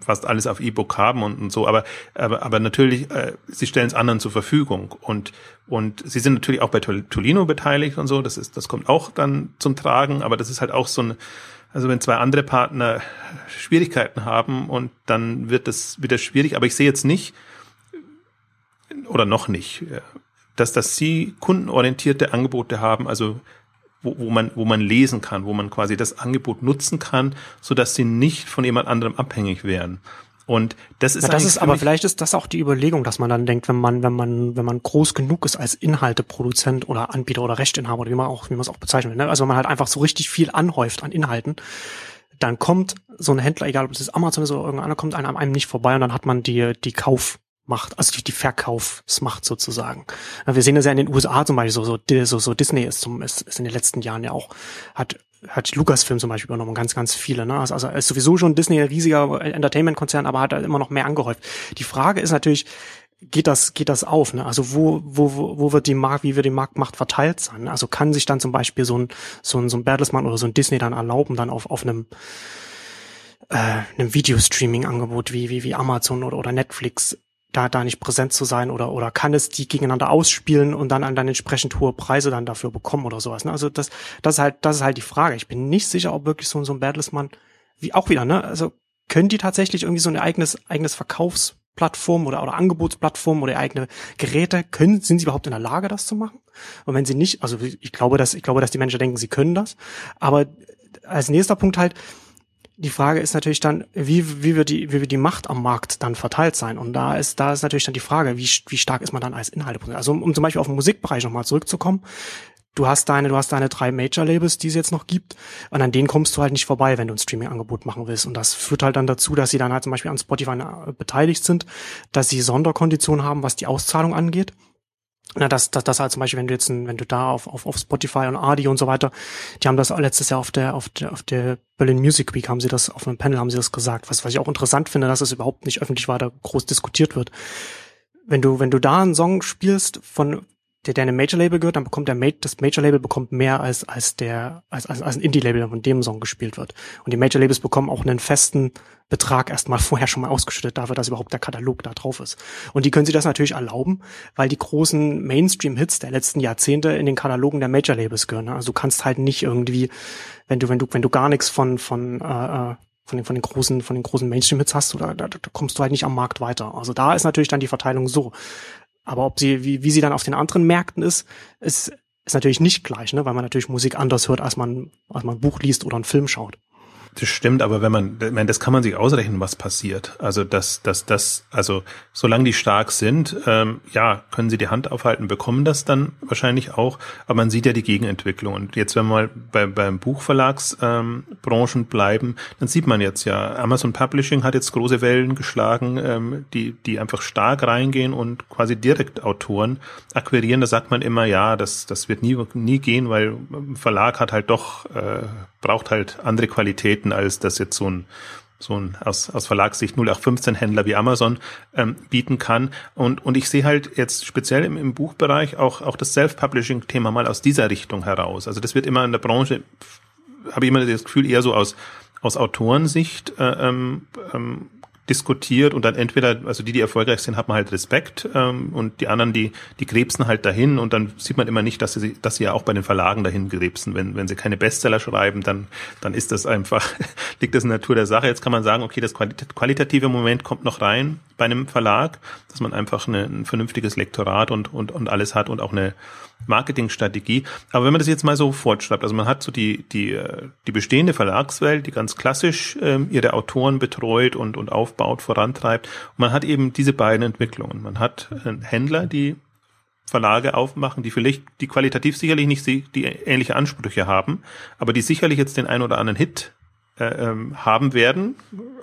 fast alles auf E-Book haben und, und so, aber, aber, aber natürlich, äh, sie stellen es anderen zur Verfügung. Und, und sie sind natürlich auch bei Tolino beteiligt und so, das ist, das kommt auch dann zum Tragen, aber das ist halt auch so ein, also wenn zwei andere Partner Schwierigkeiten haben und dann wird das wieder schwierig, aber ich sehe jetzt nicht, oder noch nicht, dass, dass sie kundenorientierte Angebote haben, also wo, wo man, wo man lesen kann, wo man quasi das Angebot nutzen kann, so dass sie nicht von jemand anderem abhängig wären. Und das ist, ja, das ist aber vielleicht ist das auch die Überlegung, dass man dann denkt, wenn man, wenn man, wenn man groß genug ist als Inhalteproduzent oder Anbieter oder Rechtinhaber oder wie man auch, wie man es auch bezeichnet, ne? also wenn man halt einfach so richtig viel anhäuft an Inhalten, dann kommt so ein Händler, egal ob es ist Amazon ist oder irgendeiner, kommt einem, einem nicht vorbei und dann hat man die, die Kauf, Macht, also die, die Verkaufsmacht sozusagen. Wir sehen das ja in den USA zum Beispiel, so, so, so, so Disney ist, zum, ist, ist in den letzten Jahren ja auch, hat, hat Lucasfilm zum Beispiel übernommen, ganz, ganz viele. Ne? Also, also ist sowieso schon Disney ein riesiger Entertainment-Konzern, aber hat immer noch mehr angehäuft. Die Frage ist natürlich, geht das, geht das auf? Ne? Also wo, wo, wo wird die Markt, wie wird die Marktmacht verteilt sein? Also kann sich dann zum Beispiel so ein, so ein, so ein Bertelsmann oder so ein Disney dann erlauben, dann auf, auf einem, äh, einem Videostreaming-Angebot wie, wie, wie Amazon oder, oder Netflix da, da nicht präsent zu sein oder, oder kann es die gegeneinander ausspielen und dann, dann entsprechend hohe Preise dann dafür bekommen oder sowas. Ne? Also das, das ist halt, das ist halt die Frage. Ich bin nicht sicher, ob wirklich so, so ein Bertelsmann, wie auch wieder, ne? Also können die tatsächlich irgendwie so ein eigenes, eigenes Verkaufsplattform oder, oder Angebotsplattform oder eigene Geräte, können, sind sie überhaupt in der Lage, das zu machen? Und wenn sie nicht, also ich glaube, dass, ich glaube, dass die Menschen denken, sie können das. Aber als nächster Punkt halt, die Frage ist natürlich dann, wie, wie, wird die, wie wird die Macht am Markt dann verteilt sein? Und da ist, da ist natürlich dann die Frage, wie, wie stark ist man dann als Inhalte? Also um, um zum Beispiel auf den Musikbereich nochmal zurückzukommen. Du hast deine, du hast deine drei Major-Labels, die es jetzt noch gibt, und an denen kommst du halt nicht vorbei, wenn du ein Streaming-Angebot machen willst. Und das führt halt dann dazu, dass sie dann halt zum Beispiel an Spotify äh, beteiligt sind, dass sie Sonderkonditionen haben, was die Auszahlung angeht na, das, das, das halt zum Beispiel, wenn du jetzt, wenn du da auf, auf, auf Spotify und Adi und so weiter, die haben das letztes Jahr auf der, auf der, auf der Berlin Music Week haben sie das, auf einem Panel haben sie das gesagt, was, was ich auch interessant finde, dass es überhaupt nicht öffentlich weiter groß diskutiert wird. Wenn du, wenn du da einen Song spielst von, der, der einem Major-Label gehört, dann bekommt der Ma das Major-Label bekommt mehr als, als der, als, als, als ein Indie-Label, von dem Song gespielt wird. Und die Major-Labels bekommen auch einen festen Betrag erstmal vorher schon mal ausgeschüttet dafür, dass überhaupt der Katalog da drauf ist. Und die können sich das natürlich erlauben, weil die großen Mainstream-Hits der letzten Jahrzehnte in den Katalogen der Major-Labels gehören. Also du kannst halt nicht irgendwie, wenn du, wenn du, wenn du gar nichts von, von, äh, äh von den, von den großen, von den großen Mainstream-Hits hast, oder da, da kommst du halt nicht am Markt weiter. Also da ist natürlich dann die Verteilung so. Aber ob sie, wie, wie sie dann auf den anderen Märkten ist, ist, ist natürlich nicht gleich, ne? weil man natürlich Musik anders hört, als man, als man ein Buch liest oder einen Film schaut. Das stimmt, aber wenn man, ich meine, das kann man sich ausrechnen, was passiert. Also dass, dass das, also solange die stark sind, ähm, ja, können sie die Hand aufhalten, bekommen das dann wahrscheinlich auch. Aber man sieht ja die Gegenentwicklung. Und jetzt, wenn wir mal bei, beim Buchverlagsbranchen ähm, bleiben, dann sieht man jetzt ja, Amazon Publishing hat jetzt große Wellen geschlagen, ähm, die, die einfach stark reingehen und quasi direkt Autoren akquirieren. Da sagt man immer, ja, das, das wird nie, nie gehen, weil ein Verlag hat halt doch äh, braucht halt andere Qualitäten, als das jetzt so ein so ein aus, aus Verlagssicht 0815 Händler wie Amazon ähm, bieten kann. Und, und ich sehe halt jetzt speziell im, im Buchbereich auch, auch das Self-Publishing-Thema mal aus dieser Richtung heraus. Also das wird immer in der Branche, habe ich immer das Gefühl, eher so aus, aus Autorensicht äh, ähm, ähm, diskutiert und dann entweder, also die, die erfolgreich sind, hat man halt Respekt ähm, und die anderen, die, die krebsen halt dahin und dann sieht man immer nicht, dass sie, dass sie ja auch bei den Verlagen dahin krebsen. Wenn, wenn sie keine Bestseller schreiben, dann, dann ist das einfach, liegt das in der Natur der Sache. Jetzt kann man sagen, okay, das qualitative Moment kommt noch rein bei einem Verlag, dass man einfach eine, ein vernünftiges Lektorat und, und, und alles hat und auch eine Marketingstrategie. Aber wenn man das jetzt mal so fortschreibt, also man hat so die, die, äh, die bestehende Verlagswelt, die ganz klassisch ähm, ihre Autoren betreut und, und aufbaut, vorantreibt. Und man hat eben diese beiden Entwicklungen. Man hat äh, Händler, die Verlage aufmachen, die vielleicht, die qualitativ sicherlich nicht die ähnliche Ansprüche haben, aber die sicherlich jetzt den ein oder anderen Hit äh, ähm, haben werden,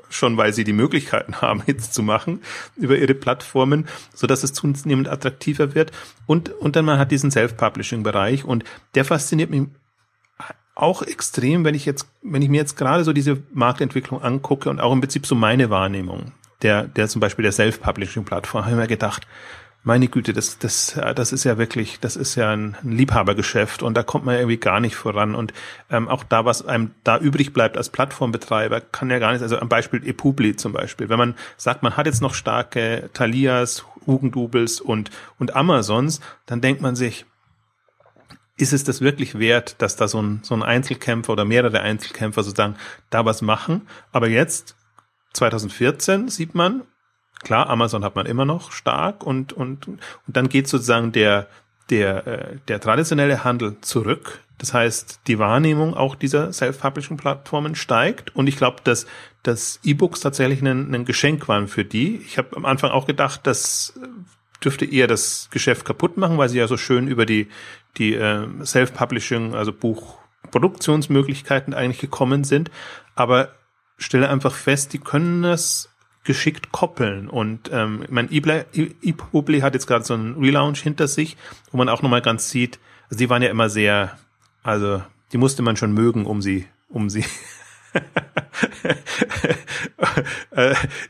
schon weil sie die Möglichkeiten haben, Hits zu machen über ihre Plattformen, so dass es zunehmend attraktiver wird. Und, und dann man hat diesen Self-Publishing-Bereich und der fasziniert mich auch extrem, wenn ich jetzt, wenn ich mir jetzt gerade so diese Marktentwicklung angucke und auch im Prinzip so meine Wahrnehmung der, der zum Beispiel der Self-Publishing-Plattform, habe ich mir gedacht, meine Güte, das, das, das ist ja wirklich, das ist ja ein Liebhabergeschäft und da kommt man irgendwie gar nicht voran. Und ähm, auch da, was einem da übrig bleibt als Plattformbetreiber, kann ja gar nicht, also am Beispiel ePubli zum Beispiel, wenn man sagt, man hat jetzt noch starke Thalias, Hugendubels und, und Amazons, dann denkt man sich, ist es das wirklich wert, dass da so ein, so ein Einzelkämpfer oder mehrere Einzelkämpfer sozusagen da was machen? Aber jetzt, 2014, sieht man, Klar, Amazon hat man immer noch stark und, und, und dann geht sozusagen der, der, äh, der traditionelle Handel zurück. Das heißt, die Wahrnehmung auch dieser Self-Publishing-Plattformen steigt und ich glaube, dass, dass E-Books tatsächlich ein, ein Geschenk waren für die. Ich habe am Anfang auch gedacht, das dürfte eher das Geschäft kaputt machen, weil sie ja so schön über die, die äh, Self-Publishing, also Buchproduktionsmöglichkeiten eigentlich gekommen sind. Aber stelle einfach fest, die können das geschickt koppeln. Und ähm, mein ePubli hat jetzt gerade so einen Relaunch hinter sich, wo man auch nochmal ganz sieht, also die waren ja immer sehr, also die musste man schon mögen, um sie, um sie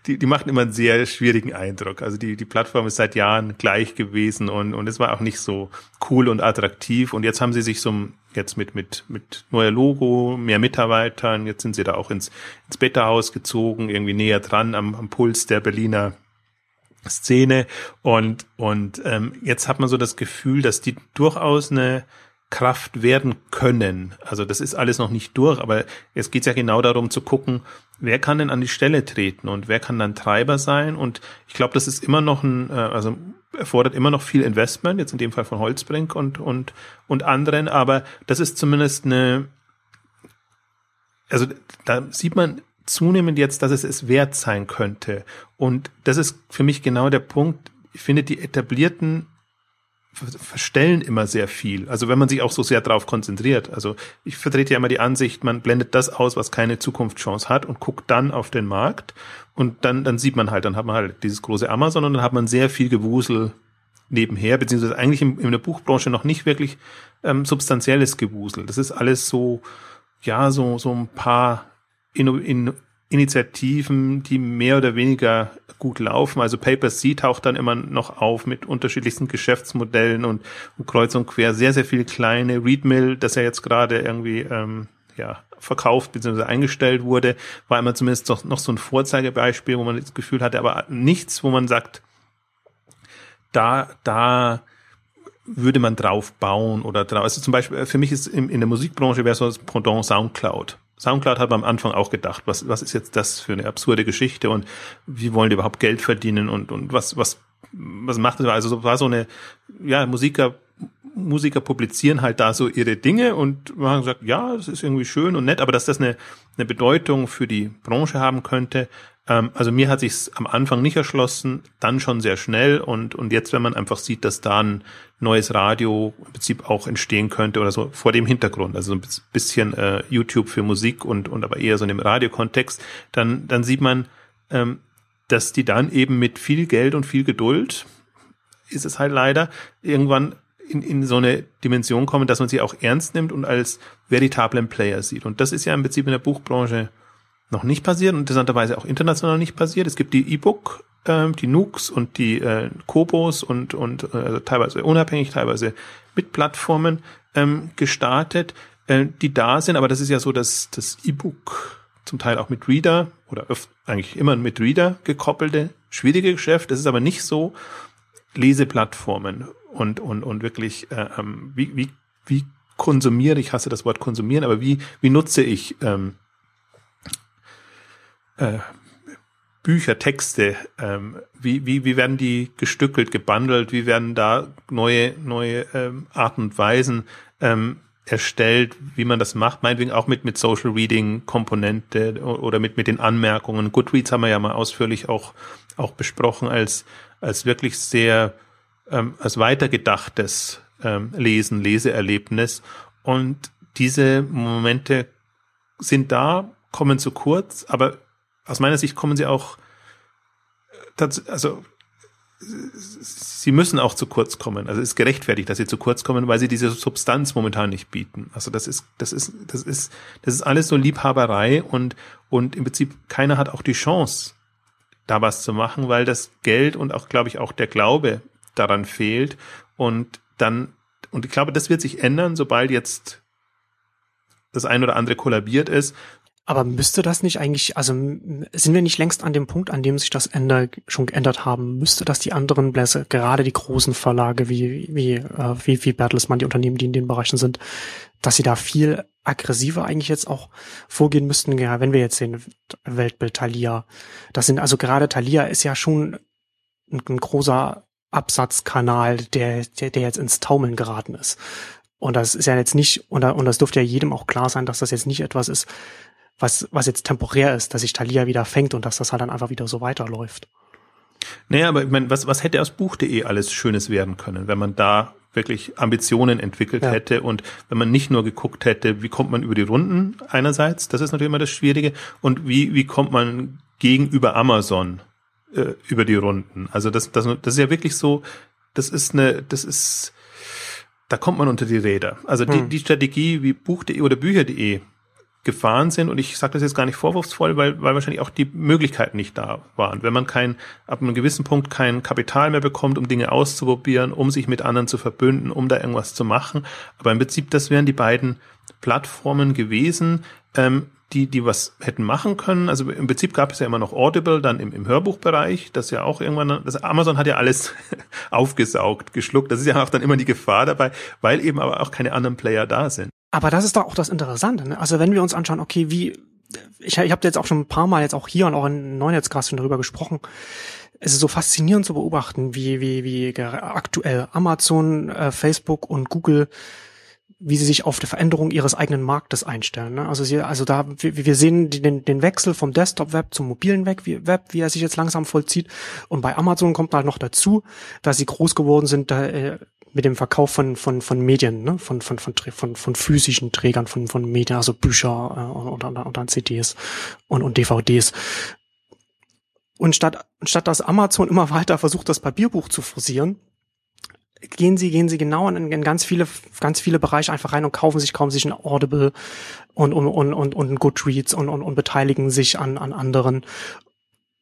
die, die machten immer einen sehr schwierigen Eindruck. Also die, die Plattform ist seit Jahren gleich gewesen und, und es war auch nicht so cool und attraktiv. Und jetzt haben sie sich so jetzt mit, mit, mit neuer Logo, mehr Mitarbeitern, jetzt sind sie da auch ins, ins Beta-Haus gezogen, irgendwie näher dran am, am Puls der Berliner Szene. Und, und ähm, jetzt hat man so das Gefühl, dass die durchaus eine Kraft werden können. Also das ist alles noch nicht durch, aber es geht ja genau darum zu gucken, wer kann denn an die Stelle treten und wer kann dann Treiber sein. Und ich glaube, das ist immer noch ein, äh, also erfordert immer noch viel Investment, jetzt in dem Fall von Holzbrink und, und, und anderen, aber das ist zumindest eine, also da sieht man zunehmend jetzt, dass es es wert sein könnte. Und das ist für mich genau der Punkt. Ich finde, die etablierten verstellen immer sehr viel. Also wenn man sich auch so sehr darauf konzentriert. Also ich vertrete ja immer die Ansicht, man blendet das aus, was keine Zukunftschance hat und guckt dann auf den Markt und dann, dann sieht man halt, dann hat man halt dieses große Amazon und dann hat man sehr viel Gewusel nebenher, beziehungsweise eigentlich in, in der Buchbranche noch nicht wirklich ähm, substanzielles Gewusel. Das ist alles so, ja, so, so ein paar in, in, Initiativen, die mehr oder weniger gut laufen. Also Paper C taucht dann immer noch auf mit unterschiedlichsten Geschäftsmodellen und, und kreuz und quer. Sehr, sehr viele kleine. Readmill, das ja jetzt gerade irgendwie ähm, ja, verkauft bzw. eingestellt wurde, war immer zumindest noch, noch so ein Vorzeigebeispiel, wo man das Gefühl hatte, aber nichts, wo man sagt, da, da würde man drauf bauen oder drauf. Also zum Beispiel, für mich ist in, in der Musikbranche wäre so das Pendant Soundcloud. Soundcloud hat am Anfang auch gedacht, was, was ist jetzt das für eine absurde Geschichte und wie wollen die überhaupt Geld verdienen und, und was, was, was macht das? Also so war so eine, ja, Musiker, Musiker publizieren halt da so ihre Dinge und man hat gesagt, ja, das ist irgendwie schön und nett, aber dass das eine, eine Bedeutung für die Branche haben könnte, ähm, also mir hat sich's am Anfang nicht erschlossen, dann schon sehr schnell und, und jetzt, wenn man einfach sieht, dass da ein neues Radio im Prinzip auch entstehen könnte oder so vor dem Hintergrund, also so ein bisschen äh, YouTube für Musik und, und aber eher so in dem Radiokontext, dann, dann sieht man, ähm, dass die dann eben mit viel Geld und viel Geduld, ist es halt leider, irgendwann in, in so eine Dimension kommen, dass man sie auch ernst nimmt und als veritablen Player sieht. Und das ist ja im Prinzip in der Buchbranche noch nicht passiert und interessanterweise auch international nicht passiert. Es gibt die E-Book, äh, die Nooks und die äh, Kobos und, und äh, also teilweise unabhängig, teilweise mit Plattformen ähm, gestartet, äh, die da sind. Aber das ist ja so, dass das E-Book zum Teil auch mit Reader oder eigentlich immer mit Reader gekoppelte schwierige Geschäft. Das ist aber nicht so Leseplattformen und und und wirklich äh, ähm, wie wie wie konsumiere ich hasse das Wort konsumieren, aber wie wie nutze ich ähm, äh, Bücher, Texte, ähm, wie, wie, wie werden die gestückelt, gebundelt, wie werden da neue, neue ähm, Arten und Weisen ähm, erstellt, wie man das macht, meinetwegen auch mit, mit Social Reading Komponente oder mit, mit den Anmerkungen. Goodreads haben wir ja mal ausführlich auch, auch besprochen als, als wirklich sehr, ähm, als weitergedachtes ähm, Lesen, Leseerlebnis. Und diese Momente sind da, kommen zu kurz, aber aus meiner Sicht kommen sie auch, also sie müssen auch zu kurz kommen. Also es ist gerechtfertigt, dass sie zu kurz kommen, weil sie diese Substanz momentan nicht bieten. Also das ist, das ist, das ist, das ist alles so Liebhaberei und, und im Prinzip keiner hat auch die Chance, da was zu machen, weil das Geld und auch, glaube ich, auch der Glaube daran fehlt. Und dann, und ich glaube, das wird sich ändern, sobald jetzt das ein oder andere kollabiert ist aber müsste das nicht eigentlich, also sind wir nicht längst an dem Punkt, an dem sich das Ende schon geändert haben? Müsste das die anderen Blässe, gerade die großen Verlage wie, wie, äh, wie, wie Bertelsmann, die Unternehmen, die in den Bereichen sind, dass sie da viel aggressiver eigentlich jetzt auch vorgehen müssten, ja, wenn wir jetzt sehen, Weltbild Thalia. Das sind, also gerade Thalia ist ja schon ein, ein großer Absatzkanal, der, der, der jetzt ins Taumeln geraten ist. Und das ist ja jetzt nicht, und, und das dürfte ja jedem auch klar sein, dass das jetzt nicht etwas ist, was, was jetzt temporär ist, dass sich Thalia wieder fängt und dass das halt dann einfach wieder so weiterläuft. Naja, aber ich meine, was, was hätte aus Buch.de alles Schönes werden können, wenn man da wirklich Ambitionen entwickelt ja. hätte und wenn man nicht nur geguckt hätte, wie kommt man über die Runden einerseits, das ist natürlich immer das Schwierige, und wie, wie kommt man gegenüber Amazon äh, über die Runden. Also das, das, das ist ja wirklich so, das ist eine, das ist, da kommt man unter die Räder. Also die, hm. die Strategie wie Buch.de oder Bücher.de gefahren sind. Und ich sage das jetzt gar nicht vorwurfsvoll, weil, weil wahrscheinlich auch die Möglichkeiten nicht da waren. Wenn man kein, ab einem gewissen Punkt kein Kapital mehr bekommt, um Dinge auszuprobieren, um sich mit anderen zu verbünden, um da irgendwas zu machen. Aber im Prinzip, das wären die beiden Plattformen gewesen, ähm, die, die was hätten machen können. Also im Prinzip gab es ja immer noch Audible, dann im, im Hörbuchbereich, das ja auch irgendwann, das Amazon hat ja alles aufgesaugt, geschluckt. Das ist ja auch dann immer die Gefahr dabei, weil eben aber auch keine anderen Player da sind. Aber das ist doch auch das Interessante. Ne? Also wenn wir uns anschauen, okay, wie ich, ich habe jetzt auch schon ein paar Mal jetzt auch hier und auch in Neunetzcast schon darüber gesprochen. Es ist so faszinierend zu beobachten, wie wie wie aktuell Amazon, äh, Facebook und Google wie sie sich auf die Veränderung ihres eigenen Marktes einstellen. Ne? Also, sie, also da, wir, wir sehen den, den Wechsel vom Desktop-Web zum mobilen Web wie, er sich jetzt langsam vollzieht. Und bei Amazon kommt halt noch dazu, dass sie groß geworden sind, da, äh, mit dem Verkauf von von von Medien, ne? von von von von, von physischen Trägern von von Medien, also Bücher äh, und, und, und dann CDs und und DVDs. Und statt statt dass Amazon immer weiter versucht, das Papierbuch zu forcieren, gehen sie gehen sie genau in, in ganz viele ganz viele Bereiche einfach rein und kaufen sich kaufen sich ein Audible und und und und, und ein Goodreads und, und und beteiligen sich an an anderen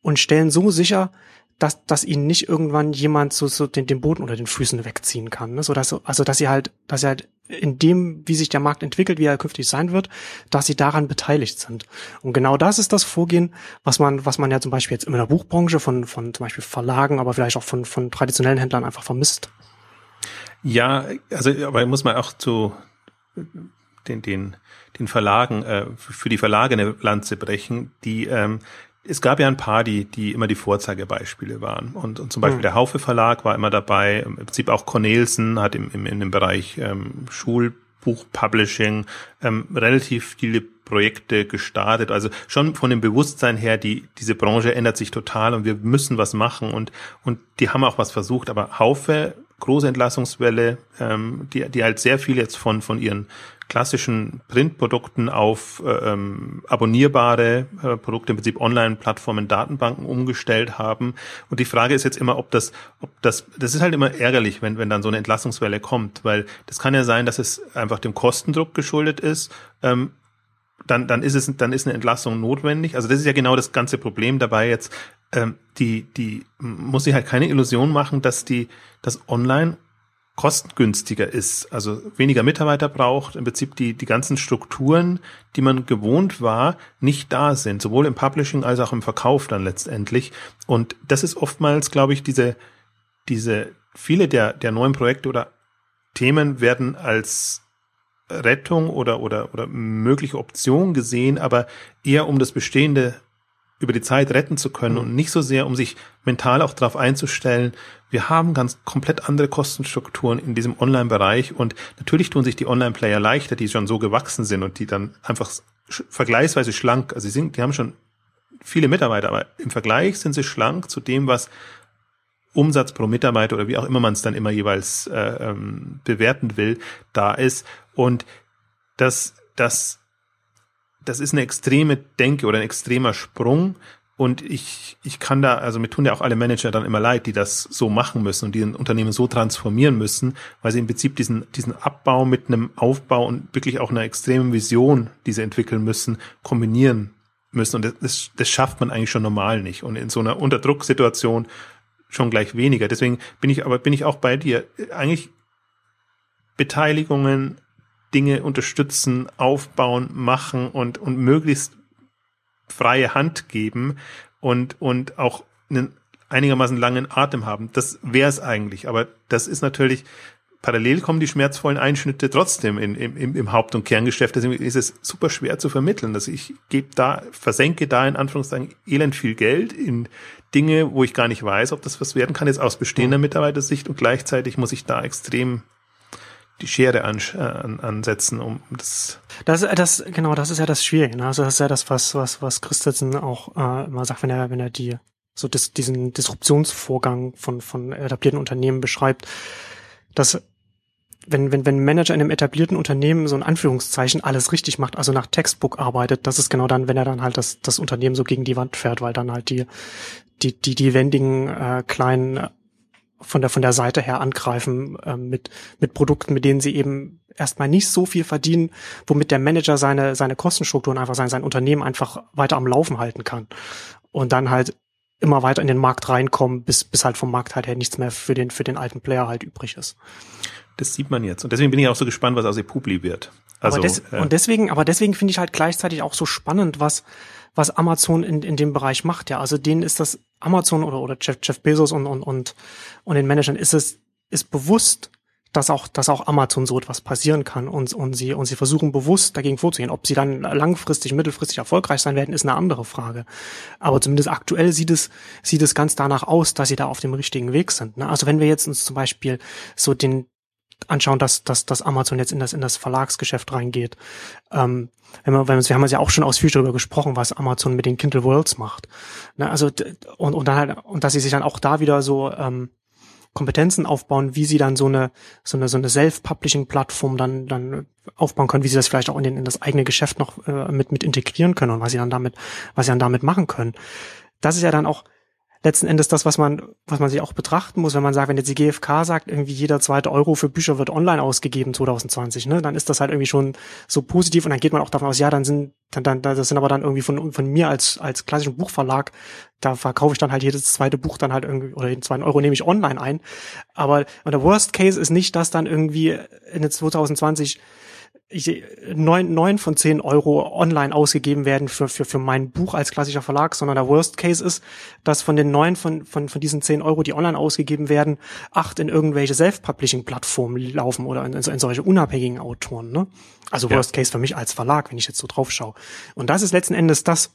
und stellen so sicher, dass, dass ihnen nicht irgendwann jemand so, so den, den Boden unter den Füßen wegziehen kann. Ne? So dass, also dass sie halt, dass sie halt in dem, wie sich der Markt entwickelt, wie er künftig sein wird, dass sie daran beteiligt sind. Und genau das ist das Vorgehen, was man, was man ja zum Beispiel jetzt in der Buchbranche von, von zum Beispiel Verlagen, aber vielleicht auch von, von traditionellen Händlern einfach vermisst. Ja, also aber muss man auch zu den, den, den Verlagen, äh, für die Verlage eine Lanze brechen, die ähm, es gab ja ein paar, die, die immer die Vorzeigebeispiele waren. Und, und zum Beispiel mhm. der Haufe Verlag war immer dabei. Im Prinzip auch Cornelsen hat im, im, in dem Bereich ähm, Schulbuch-Publishing ähm, relativ viele Projekte gestartet. Also schon von dem Bewusstsein her, die, diese Branche ändert sich total und wir müssen was machen und, und die haben auch was versucht. Aber Haufe, große Entlassungswelle, ähm, die, die halt sehr viel jetzt von, von ihren klassischen Printprodukten auf äh, ähm, abonnierbare äh, Produkte, im Prinzip Online-Plattformen, Datenbanken umgestellt haben. Und die Frage ist jetzt immer, ob das, ob das, das ist halt immer ärgerlich, wenn, wenn dann so eine Entlassungswelle kommt, weil das kann ja sein, dass es einfach dem Kostendruck geschuldet ist. Ähm, dann, dann ist es, dann ist eine Entlassung notwendig. Also das ist ja genau das ganze Problem dabei jetzt. Ähm, die, die muss sich halt keine Illusion machen, dass die, das Online kostengünstiger ist, also weniger Mitarbeiter braucht, im Prinzip die, die ganzen Strukturen, die man gewohnt war, nicht da sind, sowohl im Publishing als auch im Verkauf dann letztendlich. Und das ist oftmals, glaube ich, diese, diese, viele der, der neuen Projekte oder Themen werden als Rettung oder, oder, oder mögliche Option gesehen, aber eher um das Bestehende über die Zeit retten zu können mhm. und nicht so sehr, um sich mental auch darauf einzustellen, wir haben ganz komplett andere Kostenstrukturen in diesem Online-Bereich und natürlich tun sich die Online-Player leichter, die schon so gewachsen sind und die dann einfach vergleichsweise schlank, also sie sind, die haben schon viele Mitarbeiter, aber im Vergleich sind sie schlank zu dem, was Umsatz pro Mitarbeiter oder wie auch immer man es dann immer jeweils äh, ähm, bewerten will, da ist. Und das, das das ist eine extreme Denke oder ein extremer Sprung. Und ich, ich kann da, also mir tun ja auch alle Manager dann immer leid, die das so machen müssen und die ein Unternehmen so transformieren müssen, weil sie im Prinzip diesen, diesen Abbau mit einem Aufbau und wirklich auch einer extremen Vision, die sie entwickeln müssen, kombinieren müssen. Und das, das schafft man eigentlich schon normal nicht. Und in so einer Unterdrucksituation schon gleich weniger. Deswegen bin ich aber bin ich auch bei dir. Eigentlich Beteiligungen, Dinge unterstützen, aufbauen, machen und und möglichst freie Hand geben und und auch einen einigermaßen langen Atem haben. Das wäre es eigentlich. Aber das ist natürlich parallel kommen die schmerzvollen Einschnitte trotzdem in, im, im Haupt- und Kerngeschäft. Deswegen ist es super schwer zu vermitteln. Also ich gebe da, versenke da in Anführungszeichen elend viel Geld in Dinge, wo ich gar nicht weiß, ob das was werden kann, jetzt aus bestehender Mitarbeitersicht und gleichzeitig muss ich da extrem die Schere an, an, ansetzen, um das. Das, das, genau, das ist ja das Schwierige. Ne? Also das ist ja das, was, was, was Christensen auch äh, immer sagt, wenn er, wenn er die so dis, diesen Disruptionsvorgang von, von etablierten Unternehmen beschreibt, dass wenn, wenn, wenn ein Manager in einem etablierten Unternehmen so in Anführungszeichen alles richtig macht, also nach Textbook arbeitet, das ist genau dann, wenn er dann halt das, das Unternehmen so gegen die Wand fährt, weil dann halt die, die, die, die wendigen äh, kleinen äh, von der von der Seite her angreifen äh, mit mit Produkten, mit denen sie eben erstmal nicht so viel verdienen, womit der Manager seine seine Kostenstrukturen einfach sein sein Unternehmen einfach weiter am Laufen halten kann und dann halt immer weiter in den Markt reinkommen, bis bis halt vom Markt halt her nichts mehr für den für den alten Player halt übrig ist. Das sieht man jetzt. Und deswegen bin ich auch so gespannt, was aus Epubli wird. Also, des, äh, und deswegen, aber deswegen finde ich halt gleichzeitig auch so spannend, was, was Amazon in, in dem Bereich macht. Ja, also denen ist das Amazon oder, oder Jeff, Jeff Bezos und, und, und, und den Managern ist es, ist bewusst, dass auch, dass auch Amazon so etwas passieren kann und, und sie, und sie versuchen bewusst dagegen vorzugehen. Ob sie dann langfristig, mittelfristig erfolgreich sein werden, ist eine andere Frage. Aber zumindest aktuell sieht es, sieht es ganz danach aus, dass sie da auf dem richtigen Weg sind. Ne? Also wenn wir jetzt uns zum Beispiel so den, anschauen, dass, dass, dass Amazon jetzt in das, in das Verlagsgeschäft reingeht. Ähm, wenn wir, wenn wir, wir haben ja auch schon ausführlich darüber gesprochen, was Amazon mit den Kindle Worlds macht. Ne, also und, und dann halt, und dass sie sich dann auch da wieder so ähm, Kompetenzen aufbauen, wie sie dann so eine so eine so eine Self-Publishing-Plattform dann dann aufbauen können, wie sie das vielleicht auch in, den, in das eigene Geschäft noch äh, mit mit integrieren können und was sie dann damit was sie dann damit machen können. Das ist ja dann auch letzten Endes das, was man, was man sich auch betrachten muss, wenn man sagt, wenn jetzt die GfK sagt, irgendwie jeder zweite Euro für Bücher wird online ausgegeben 2020, ne, dann ist das halt irgendwie schon so positiv und dann geht man auch davon aus, ja, dann sind, dann, dann, das sind aber dann irgendwie von, von mir als, als klassischen Buchverlag, da verkaufe ich dann halt jedes zweite Buch dann halt irgendwie, oder jeden zweiten Euro nehme ich online ein. Aber, und der Worst Case ist nicht, dass dann irgendwie in 2020 ich, neun, neun von zehn Euro online ausgegeben werden für, für, für mein Buch als klassischer Verlag, sondern der Worst Case ist, dass von den neun von, von, von diesen zehn Euro, die online ausgegeben werden, acht in irgendwelche Self-Publishing-Plattformen laufen oder in, in, solche unabhängigen Autoren. Ne? Also ja. Worst Case für mich als Verlag, wenn ich jetzt so drauf schaue. Und das ist letzten Endes das,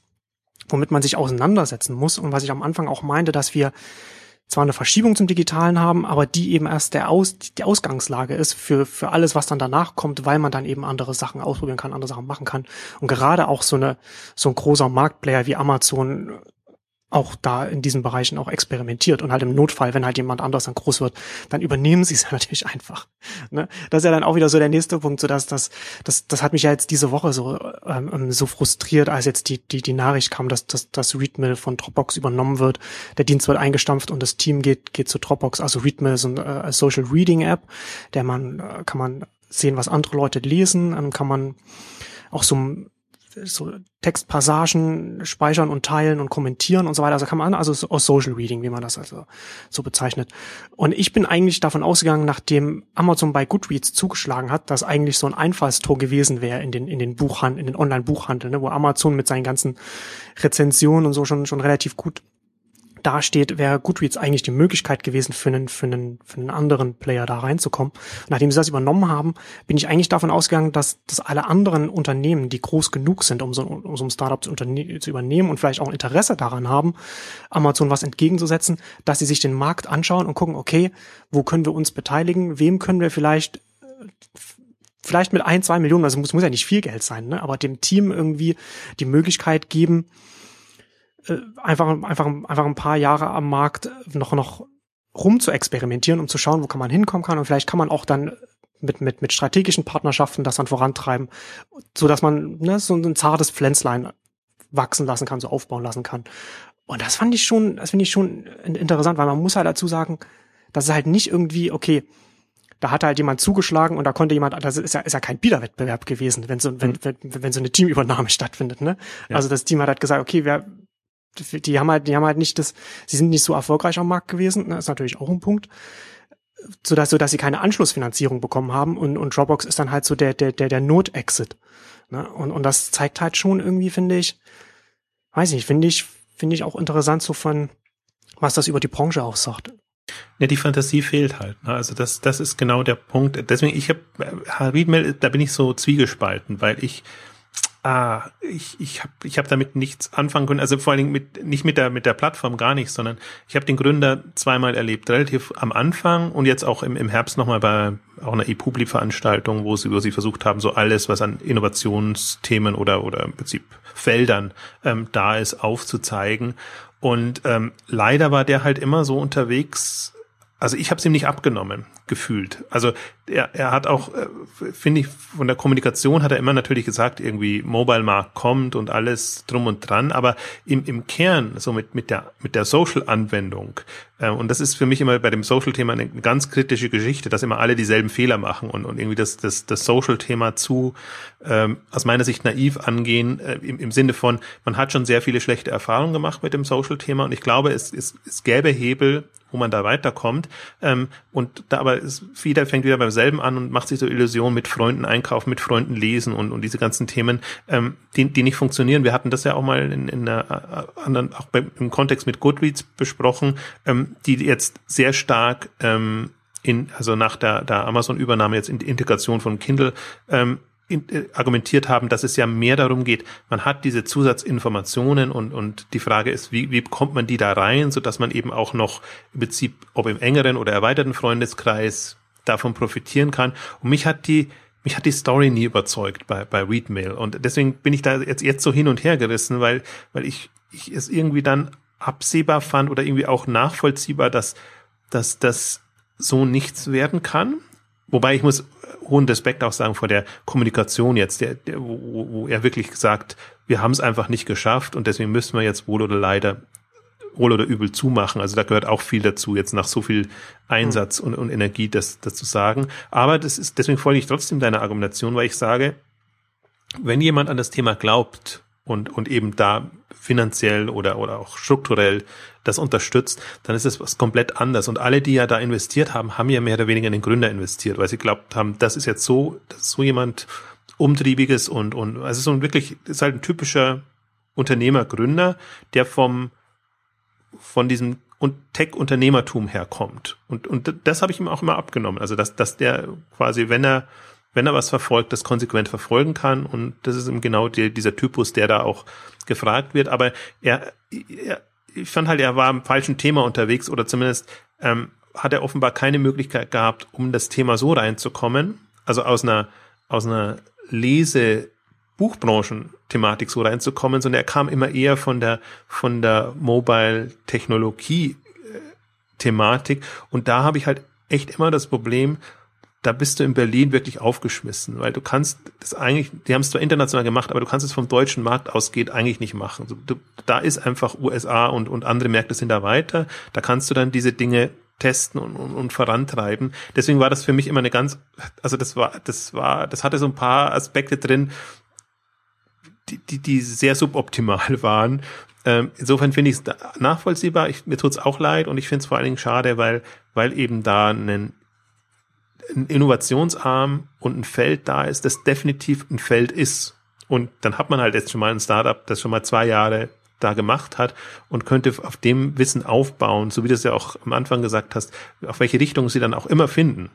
womit man sich auseinandersetzen muss und was ich am Anfang auch meinte, dass wir zwar eine Verschiebung zum Digitalen haben, aber die eben erst der Aus, die Ausgangslage ist für, für alles, was dann danach kommt, weil man dann eben andere Sachen ausprobieren kann, andere Sachen machen kann. Und gerade auch so eine, so ein großer Marktplayer wie Amazon auch da in diesen Bereichen auch experimentiert und halt im Notfall, wenn halt jemand anders dann groß wird, dann übernehmen sie es natürlich einfach. Ne? Das ist ja dann auch wieder so der nächste Punkt, so dass das, das, das hat mich ja jetzt diese Woche so ähm, ähm, so frustriert, als jetzt die die die Nachricht kam, dass dass das Readmill von Dropbox übernommen wird. Der Dienst wird eingestampft und das Team geht geht zu Dropbox. Also Readmill ist eine äh, Social Reading App, der man äh, kann man sehen, was andere Leute lesen, ähm, kann man auch so so Textpassagen speichern und teilen und kommentieren und so weiter. Also kann man, also aus Social Reading, wie man das also so bezeichnet. Und ich bin eigentlich davon ausgegangen, nachdem Amazon bei Goodreads zugeschlagen hat, dass eigentlich so ein Einfallstor gewesen wäre in den, in den Buchhandel, in den Online-Buchhandel, ne, wo Amazon mit seinen ganzen Rezensionen und so schon, schon relativ gut dasteht, wäre Goodreads eigentlich die Möglichkeit gewesen, für einen, für einen, für einen anderen Player da reinzukommen. Nachdem sie das übernommen haben, bin ich eigentlich davon ausgegangen, dass, dass alle anderen Unternehmen, die groß genug sind, um so, um so ein Startup zu, zu übernehmen und vielleicht auch Interesse daran haben, Amazon was entgegenzusetzen, dass sie sich den Markt anschauen und gucken, okay, wo können wir uns beteiligen, wem können wir vielleicht vielleicht mit ein, zwei Millionen, also muss, muss ja nicht viel Geld sein, ne, aber dem Team irgendwie die Möglichkeit geben, äh, einfach, einfach, einfach ein paar Jahre am Markt noch, noch rum zu experimentieren, um zu schauen, wo kann man hinkommen kann. Und vielleicht kann man auch dann mit, mit, mit strategischen Partnerschaften das dann vorantreiben, so dass man ne, so ein zartes Pflänzlein wachsen lassen kann, so aufbauen lassen kann. Und das fand ich schon, das finde ich schon interessant, weil man muss halt dazu sagen, das ist halt nicht irgendwie, okay, da hat halt jemand zugeschlagen und da konnte jemand, das ist ja, ist ja kein Biederwettbewerb gewesen, wenn so, wenn, mhm. wenn, wenn so eine Teamübernahme stattfindet, ne? Ja. Also das Team hat halt gesagt, okay, wir, die haben halt, die haben halt nicht das, sie sind nicht so erfolgreich am Markt gewesen, das ist natürlich auch ein Punkt, so dass, so dass sie keine Anschlussfinanzierung bekommen haben und, und Dropbox ist dann halt so der, der, der, der Not-Exit. Ne? Und, und das zeigt halt schon irgendwie, finde ich, weiß nicht, finde ich, finde ich auch interessant so von, was das über die Branche auch sagt. Ja, die Fantasie fehlt halt. Ne? Also das, das ist genau der Punkt. Deswegen, ich habe Readmail, da bin ich so zwiegespalten, weil ich ah, ich, ich habe ich hab damit nichts anfangen können. Also vor allen Dingen mit, nicht mit der, mit der Plattform gar nicht, sondern ich habe den Gründer zweimal erlebt, relativ am Anfang und jetzt auch im, im Herbst nochmal bei auch einer ePubli-Veranstaltung, wo sie, wo sie versucht haben, so alles, was an Innovationsthemen oder, oder im Prinzip Feldern ähm, da ist, aufzuzeigen. Und ähm, leider war der halt immer so unterwegs, also ich habe es ihm nicht abgenommen, gefühlt. Also er, er hat auch, äh, finde ich, von der Kommunikation hat er immer natürlich gesagt, irgendwie Mobile Markt kommt und alles drum und dran, aber im, im Kern, so mit, mit der, mit der Social-Anwendung, äh, und das ist für mich immer bei dem Social-Thema eine ganz kritische Geschichte, dass immer alle dieselben Fehler machen und, und irgendwie das, das, das Social-Thema zu, ähm, aus meiner Sicht naiv angehen, äh, im, im Sinne von, man hat schon sehr viele schlechte Erfahrungen gemacht mit dem Social-Thema und ich glaube, es, es, es gäbe Hebel, wo man da weiterkommt. Ähm, und da aber ist wieder fängt wieder beim selben an und macht sich so Illusionen mit Freunden einkaufen, mit Freunden lesen und, und diese ganzen Themen, ähm, die, die nicht funktionieren. Wir hatten das ja auch mal in, in einer äh, anderen, auch beim, im Kontext mit Goodreads besprochen, ähm, die jetzt sehr stark ähm, in, also nach der, der Amazon-Übernahme jetzt in die Integration von Kindle ähm, äh, argumentiert haben, dass es ja mehr darum geht, man hat diese Zusatzinformationen und, und die Frage ist, wie, wie bekommt man die da rein, so dass man eben auch noch im Prinzip, ob im engeren oder erweiterten Freundeskreis davon profitieren kann. Und mich hat die, mich hat die Story nie überzeugt bei, bei Readmail. Und deswegen bin ich da jetzt, jetzt so hin und her gerissen, weil, weil ich, ich es irgendwie dann absehbar fand oder irgendwie auch nachvollziehbar, dass, dass das so nichts werden kann. Wobei ich muss hohen Respekt auch sagen vor der Kommunikation jetzt, der, der, wo, wo er wirklich sagt, wir haben es einfach nicht geschafft und deswegen müssen wir jetzt wohl oder leider wohl oder übel zumachen. Also da gehört auch viel dazu, jetzt nach so viel Einsatz und, und Energie das, das zu sagen. Aber das ist, deswegen folge ich trotzdem deiner Argumentation, weil ich sage, wenn jemand an das Thema glaubt und, und eben da finanziell oder, oder auch strukturell das unterstützt, dann ist es was komplett anders. Und alle, die ja da investiert haben, haben ja mehr oder weniger in den Gründer investiert, weil sie glaubt haben, das ist jetzt so, das so jemand umtriebiges und, und, also so ein wirklich, ist halt ein typischer Unternehmer-Gründer, der vom, von diesem Tech-Unternehmertum herkommt. Und, und das habe ich ihm auch immer abgenommen. Also, dass, dass der quasi, wenn er, wenn er was verfolgt, das konsequent verfolgen kann. Und das ist eben genau die, dieser Typus, der da auch gefragt wird. Aber er, er, ich fand halt, er war im falschen Thema unterwegs oder zumindest ähm, hat er offenbar keine Möglichkeit gehabt, um das Thema so reinzukommen. Also aus einer, aus einer Lese- Buchbranchen-Thematik so reinzukommen, sondern er kam immer eher von der, von der Mobile-Technologie-Thematik. Und da habe ich halt echt immer das Problem, da bist du in Berlin wirklich aufgeschmissen, weil du kannst das eigentlich, die haben es zwar international gemacht, aber du kannst es vom deutschen Markt ausgeht eigentlich nicht machen. Du, da ist einfach USA und, und andere Märkte sind da weiter. Da kannst du dann diese Dinge testen und, und, und vorantreiben. Deswegen war das für mich immer eine ganz, also das war, das war, das hatte so ein paar Aspekte drin, die, die, die sehr suboptimal waren. Ähm, insofern finde ich es nachvollziehbar. Ich, mir tut's auch leid und ich finde es vor allen Dingen schade, weil, weil eben da ein ein Innovationsarm und ein Feld da ist, das definitiv ein Feld ist. Und dann hat man halt jetzt schon mal ein Startup, das schon mal zwei Jahre da gemacht hat und könnte auf dem Wissen aufbauen, so wie du es ja auch am Anfang gesagt hast, auf welche Richtung sie dann auch immer finden.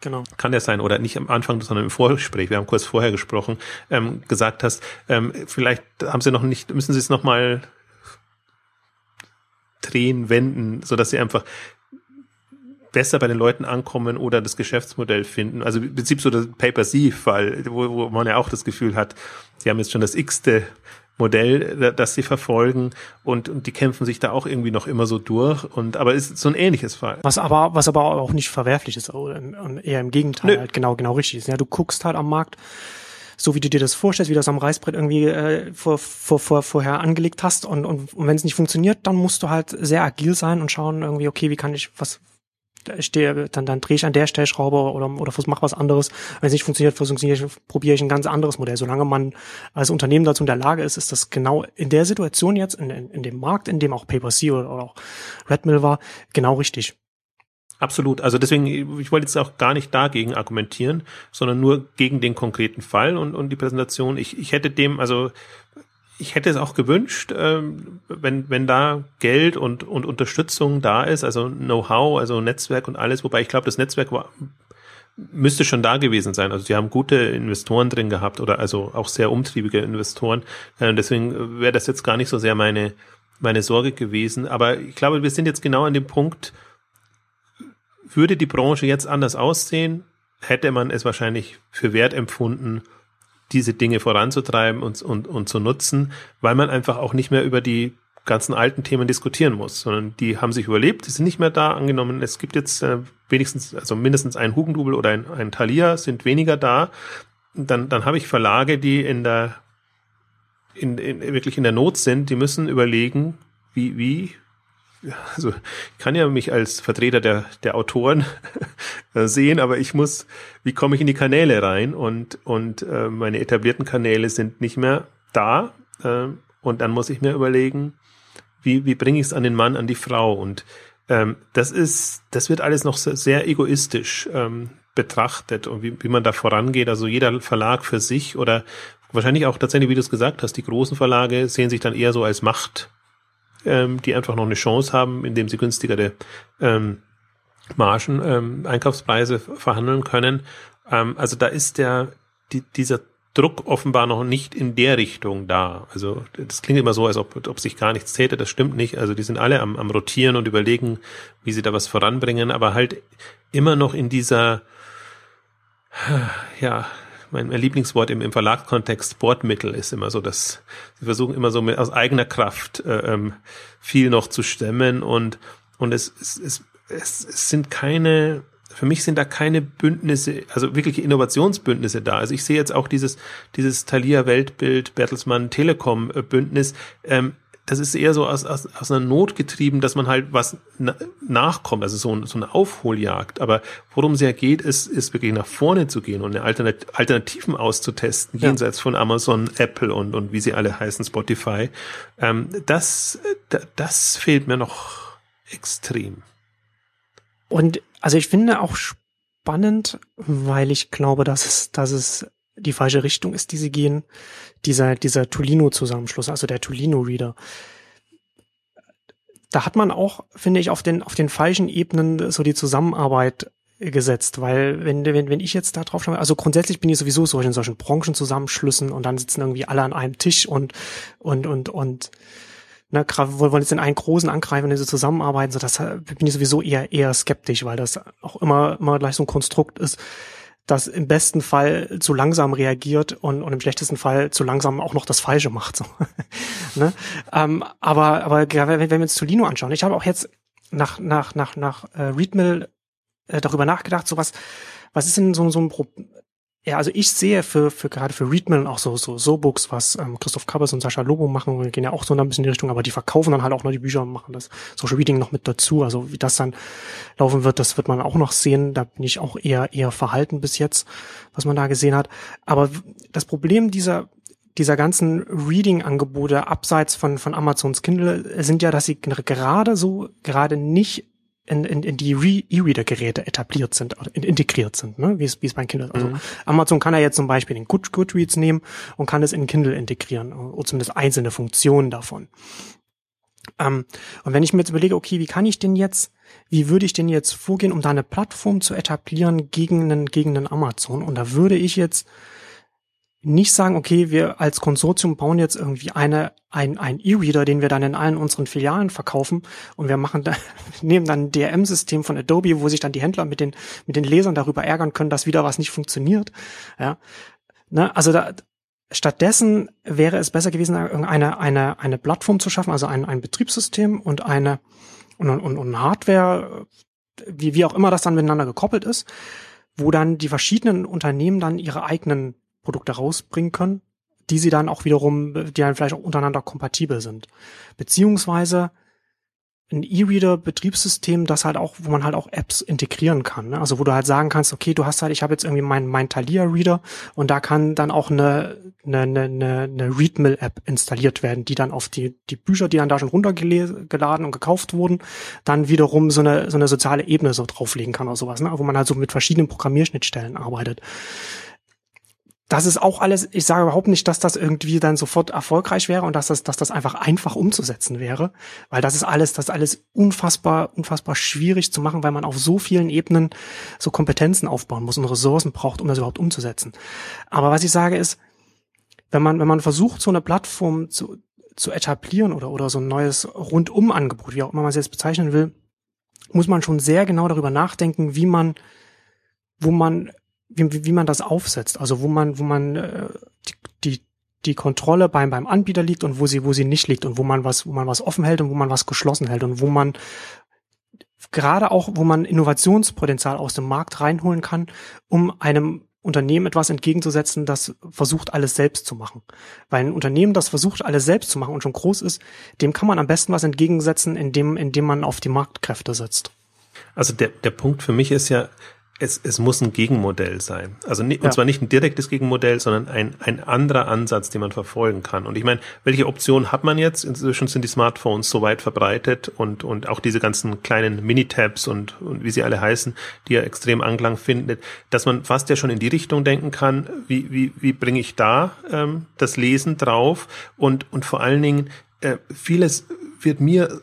Genau. Kann ja sein, oder nicht am Anfang, sondern im Vorgespräch, wir haben kurz vorher gesprochen, ähm, gesagt hast, ähm, vielleicht haben sie noch nicht, müssen sie es nochmal drehen, wenden, so dass sie einfach besser bei den Leuten ankommen oder das Geschäftsmodell finden. Also im Prinzip so das Pay-per-See-Fall, wo, wo man ja auch das Gefühl hat, sie haben jetzt schon das x-te Modell, das sie verfolgen und, und die kämpfen sich da auch irgendwie noch immer so durch und aber ist so ein ähnliches Fall. Was aber was aber auch nicht verwerflich ist, eher im Gegenteil, halt genau genau richtig ist. Ja, du guckst halt am Markt so wie du dir das vorstellst, wie du das am Reißbrett irgendwie äh, vor, vor, vor, vorher angelegt hast und, und, und wenn es nicht funktioniert, dann musst du halt sehr agil sein und schauen irgendwie, okay, wie kann ich, was, stehe, dann, dann drehe ich an der Stellschraube oder, oder mach was anderes. Wenn es nicht funktioniert, ich, probiere ich ein ganz anderes Modell. Solange man als Unternehmen dazu in der Lage ist, ist das genau in der Situation jetzt, in, in, in dem Markt, in dem auch Paper-C oder, oder auch Redmill war, genau richtig. Absolut. Also deswegen, ich wollte jetzt auch gar nicht dagegen argumentieren, sondern nur gegen den konkreten Fall und, und die Präsentation. Ich, ich hätte dem, also ich hätte es auch gewünscht, ähm, wenn, wenn da Geld und, und Unterstützung da ist, also Know-how, also Netzwerk und alles, wobei ich glaube, das Netzwerk war, müsste schon da gewesen sein. Also die haben gute Investoren drin gehabt oder also auch sehr umtriebige Investoren. Äh, deswegen wäre das jetzt gar nicht so sehr meine, meine Sorge gewesen. Aber ich glaube, wir sind jetzt genau an dem Punkt, würde die Branche jetzt anders aussehen, hätte man es wahrscheinlich für wert empfunden, diese Dinge voranzutreiben und, und, und zu nutzen, weil man einfach auch nicht mehr über die ganzen alten Themen diskutieren muss, sondern die haben sich überlebt, die sind nicht mehr da angenommen. Es gibt jetzt äh, wenigstens, also mindestens ein Hugendubel oder ein, ein Thalia sind weniger da. Dann, dann habe ich Verlage, die in der in, in, wirklich in der Not sind, die müssen überlegen, wie, wie also ich kann ja mich als Vertreter der, der Autoren sehen, aber ich muss, wie komme ich in die Kanäle rein? Und, und äh, meine etablierten Kanäle sind nicht mehr da. Äh, und dann muss ich mir überlegen, wie, wie bringe ich es an den Mann, an die Frau? Und ähm, das ist, das wird alles noch sehr, sehr egoistisch ähm, betrachtet und wie, wie man da vorangeht. Also jeder Verlag für sich oder wahrscheinlich auch tatsächlich, wie du es gesagt hast, die großen Verlage sehen sich dann eher so als Macht ähm, die einfach noch eine Chance haben, indem sie günstigere ähm, Margen, ähm, Einkaufspreise verhandeln können. Ähm, also da ist der, die, dieser Druck offenbar noch nicht in der Richtung da. Also das klingt immer so, als ob, ob sich gar nichts täte. Das stimmt nicht. Also die sind alle am, am Rotieren und überlegen, wie sie da was voranbringen, aber halt immer noch in dieser, ja, mein, mein Lieblingswort im, im Verlagskontext, Sportmittel ist immer so, dass sie versuchen immer so mit, aus eigener Kraft äh, ähm, viel noch zu stemmen und, und es, es, es, es, es sind keine, für mich sind da keine Bündnisse, also wirkliche Innovationsbündnisse da. Also ich sehe jetzt auch dieses, dieses Thalia Weltbild, Bertelsmann Telekom Bündnis, ähm, das ist eher so aus, aus, aus einer Not getrieben, dass man halt was na, nachkommt, also so, so eine Aufholjagd. Aber worum es ja geht, ist, ist wirklich nach vorne zu gehen und eine Alternat Alternativen auszutesten, ja. jenseits von Amazon, Apple und, und wie sie alle heißen, Spotify. Ähm, das, das fehlt mir noch extrem. Und also ich finde auch spannend, weil ich glaube, dass es, dass es die falsche Richtung ist, die sie gehen. Dieser, dieser Tolino-Zusammenschluss, also der Tolino-Reader. Da hat man auch, finde ich, auf den, auf den falschen Ebenen so die Zusammenarbeit gesetzt, weil wenn, wenn, wenn ich jetzt da drauf schaue, also grundsätzlich bin ich sowieso so in solchen Branchenzusammenschlüssen und dann sitzen irgendwie alle an einem Tisch und, und, und, und, ne, wollen jetzt in einen großen angreifen, diese zusammenarbeiten, so das bin ich sowieso eher, eher skeptisch, weil das auch immer, immer gleich so ein Konstrukt ist, das im besten Fall zu langsam reagiert und, und im schlechtesten Fall zu langsam auch noch das Falsche macht. So. ne? ähm, aber aber wenn, wir uns Tolino anschauen, ich habe auch jetzt nach nach nach nach äh, Readmill äh, darüber nachgedacht, so was was ist denn so so ein Pro ja, also ich sehe für, für gerade für Readman auch so, so, so Books, was ähm, Christoph Kappers und Sascha Lobo machen, wir gehen ja auch so ein bisschen in die Richtung, aber die verkaufen dann halt auch noch die Bücher und machen das Social Reading noch mit dazu. Also wie das dann laufen wird, das wird man auch noch sehen. Da bin ich auch eher, eher verhalten bis jetzt, was man da gesehen hat. Aber das Problem dieser, dieser ganzen Reading-Angebote abseits von, von Amazons Kindle sind ja, dass sie gerade so, gerade nicht in, in, in die E-Reader-Geräte etabliert sind, in, integriert sind, ne? wie es, wie es bei Kindle. Also mhm. Amazon kann ja jetzt zum Beispiel den Good, Goodreads nehmen und kann es in Kindle integrieren, oder zumindest einzelne Funktionen davon. Ähm, und wenn ich mir jetzt überlege, okay, wie kann ich denn jetzt, wie würde ich denn jetzt vorgehen, um da eine Plattform zu etablieren gegen einen, gegen einen Amazon? Und da würde ich jetzt nicht sagen, okay, wir als Konsortium bauen jetzt irgendwie eine, ein, ein E-Reader, den wir dann in allen unseren Filialen verkaufen und wir machen da, nehmen dann ein DRM-System von Adobe, wo sich dann die Händler mit den, mit den Lesern darüber ärgern können, dass wieder was nicht funktioniert. Ja. Ne, also da, stattdessen wäre es besser gewesen, eine, eine, eine Plattform zu schaffen, also ein, ein Betriebssystem und eine, und, und, und Hardware, wie, wie auch immer das dann miteinander gekoppelt ist, wo dann die verschiedenen Unternehmen dann ihre eigenen Produkte rausbringen können, die sie dann auch wiederum, die dann vielleicht auch untereinander kompatibel sind. Beziehungsweise ein E-Reader-Betriebssystem, das halt auch, wo man halt auch Apps integrieren kann. Ne? Also wo du halt sagen kannst, okay, du hast halt, ich habe jetzt irgendwie mein, mein Thalia-Reader und da kann dann auch eine, eine, eine, eine Readmill-App installiert werden, die dann auf die, die Bücher, die dann da schon runtergeladen und gekauft wurden, dann wiederum so eine, so eine soziale Ebene so drauflegen kann oder sowas, ne? wo man halt so mit verschiedenen Programmierschnittstellen arbeitet das ist auch alles, ich sage überhaupt nicht, dass das irgendwie dann sofort erfolgreich wäre und dass das, dass das einfach einfach umzusetzen wäre, weil das ist alles, das ist alles unfassbar, unfassbar schwierig zu machen, weil man auf so vielen Ebenen so Kompetenzen aufbauen muss und Ressourcen braucht, um das überhaupt umzusetzen. Aber was ich sage ist, wenn man, wenn man versucht, so eine Plattform zu, zu etablieren oder, oder so ein neues Rundum-Angebot, wie auch immer man es jetzt bezeichnen will, muss man schon sehr genau darüber nachdenken, wie man, wo man wie, wie man das aufsetzt, also wo man, wo man äh, die, die Kontrolle beim, beim Anbieter liegt und wo sie, wo sie nicht liegt und wo man was, wo man was offen hält und wo man was geschlossen hält und wo man gerade auch, wo man Innovationspotenzial aus dem Markt reinholen kann, um einem Unternehmen etwas entgegenzusetzen, das versucht, alles selbst zu machen. Weil ein Unternehmen, das versucht, alles selbst zu machen und schon groß ist, dem kann man am besten was entgegensetzen, indem, indem man auf die Marktkräfte setzt. Also der, der Punkt für mich ist ja, es, es muss ein Gegenmodell sein. Also und zwar nicht ein direktes Gegenmodell, sondern ein, ein anderer Ansatz, den man verfolgen kann. Und ich meine, welche Optionen hat man jetzt? Inzwischen sind die Smartphones so weit verbreitet und, und auch diese ganzen kleinen Minitabs und, und wie sie alle heißen, die ja extrem Anklang findet, dass man fast ja schon in die Richtung denken kann, wie, wie, wie bringe ich da ähm, das Lesen drauf? Und, und vor allen Dingen, äh, vieles wird mir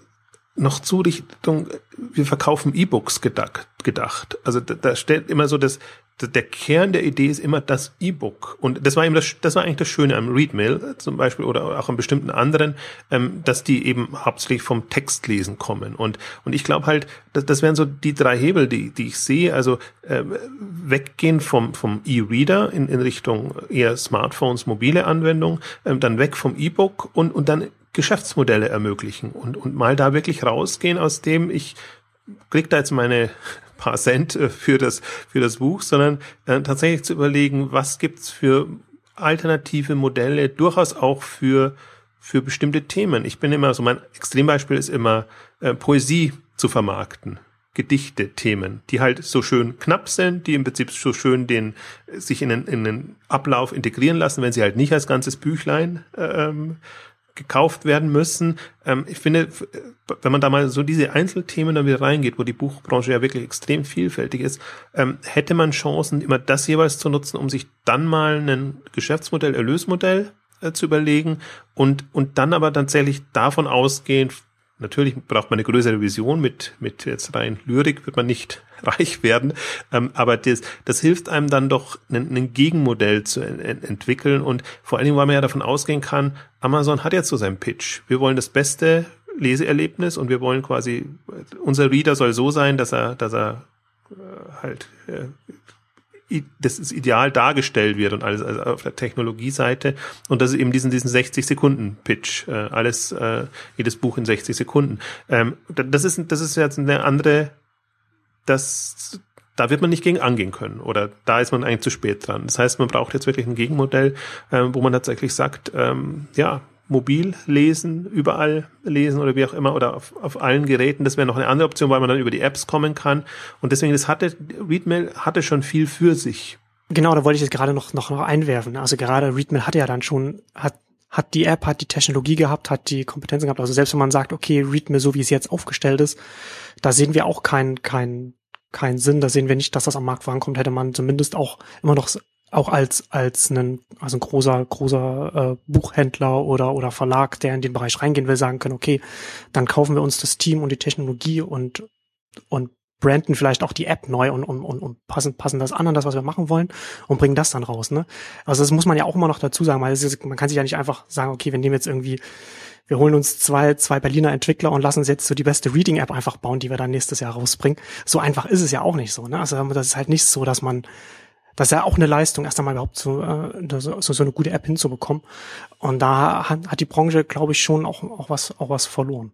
noch zu Richtung, wir verkaufen E-Books gedacht, gedacht. Also da, da stellt immer so das, der Kern der Idee ist immer das E-Book. Und das war eben das, das war eigentlich das Schöne am Readmail zum Beispiel oder auch an bestimmten anderen, ähm, dass die eben hauptsächlich vom Textlesen kommen. Und, und ich glaube halt, das, das wären so die drei Hebel, die, die ich sehe. Also äh, weggehen vom, vom E-Reader in, in Richtung eher Smartphones, mobile Anwendung, ähm, dann weg vom E-Book und, und dann Geschäftsmodelle ermöglichen und, und mal da wirklich rausgehen, aus dem ich krieg da jetzt meine paar Cent äh, für das, für das Buch, sondern äh, tatsächlich zu überlegen, was gibt's für alternative Modelle, durchaus auch für, für bestimmte Themen. Ich bin immer, so mein Extrembeispiel ist immer äh, Poesie zu vermarkten. Gedichte, Themen, die halt so schön knapp sind, die im Prinzip so schön den, sich in den, in den Ablauf integrieren lassen, wenn sie halt nicht als ganzes Büchlein ähm, gekauft werden müssen. Ähm, ich finde, wenn man da mal so diese Einzelthemen dann wieder reingeht, wo die Buchbranche ja wirklich extrem vielfältig ist, ähm, hätte man Chancen, immer das jeweils zu nutzen, um sich dann mal ein Geschäftsmodell, Erlösmodell äh, zu überlegen und, und dann aber tatsächlich davon ausgehend, Natürlich braucht man eine größere Vision. Mit, mit jetzt rein Lyrik wird man nicht reich werden. Ähm, aber das, das hilft einem dann doch, ein, Gegenmodell zu en, entwickeln. Und vor allen Dingen, weil man ja davon ausgehen kann, Amazon hat jetzt so seinen Pitch. Wir wollen das beste Leseerlebnis und wir wollen quasi, unser Reader soll so sein, dass er, dass er äh, halt äh, das ist ideal dargestellt wird und alles also auf der Technologieseite und das ist eben diesen diesen 60 Sekunden Pitch äh, alles äh, jedes Buch in 60 Sekunden ähm, das ist das ist jetzt eine andere das da wird man nicht gegen angehen können oder da ist man eigentlich zu spät dran. Das heißt, man braucht jetzt wirklich ein Gegenmodell, äh, wo man tatsächlich sagt, ähm, ja, mobil lesen, überall lesen oder wie auch immer oder auf, auf allen Geräten. Das wäre noch eine andere Option, weil man dann über die Apps kommen kann. Und deswegen, das hatte, Readmail hatte schon viel für sich. Genau, da wollte ich jetzt gerade noch, noch, noch einwerfen. Also gerade Readmail hatte ja dann schon, hat, hat die App, hat die Technologie gehabt, hat die Kompetenzen gehabt. Also selbst wenn man sagt, okay, Readmail, so wie es jetzt aufgestellt ist, da sehen wir auch keinen, keinen, keinen Sinn. Da sehen wir nicht, dass das am Markt vorankommt. Hätte man zumindest auch immer noch auch als als ein also ein großer großer äh, Buchhändler oder oder Verlag, der in den Bereich reingehen will, sagen können, okay, dann kaufen wir uns das Team und die Technologie und und branden vielleicht auch die App neu und, und, und, und passen, passen das an an das, was wir machen wollen und bringen das dann raus. Ne? Also das muss man ja auch immer noch dazu sagen, weil ist, man kann sich ja nicht einfach sagen, okay, wir nehmen jetzt irgendwie, wir holen uns zwei, zwei Berliner Entwickler und lassen uns jetzt so die beste Reading-App einfach bauen, die wir dann nächstes Jahr rausbringen. So einfach ist es ja auch nicht so. Ne? Also das ist halt nicht so, dass man das ist ja auch eine Leistung, erst einmal überhaupt so, äh, so, so eine gute App hinzubekommen. Und da hat, hat die Branche, glaube ich, schon auch, auch was, auch was verloren.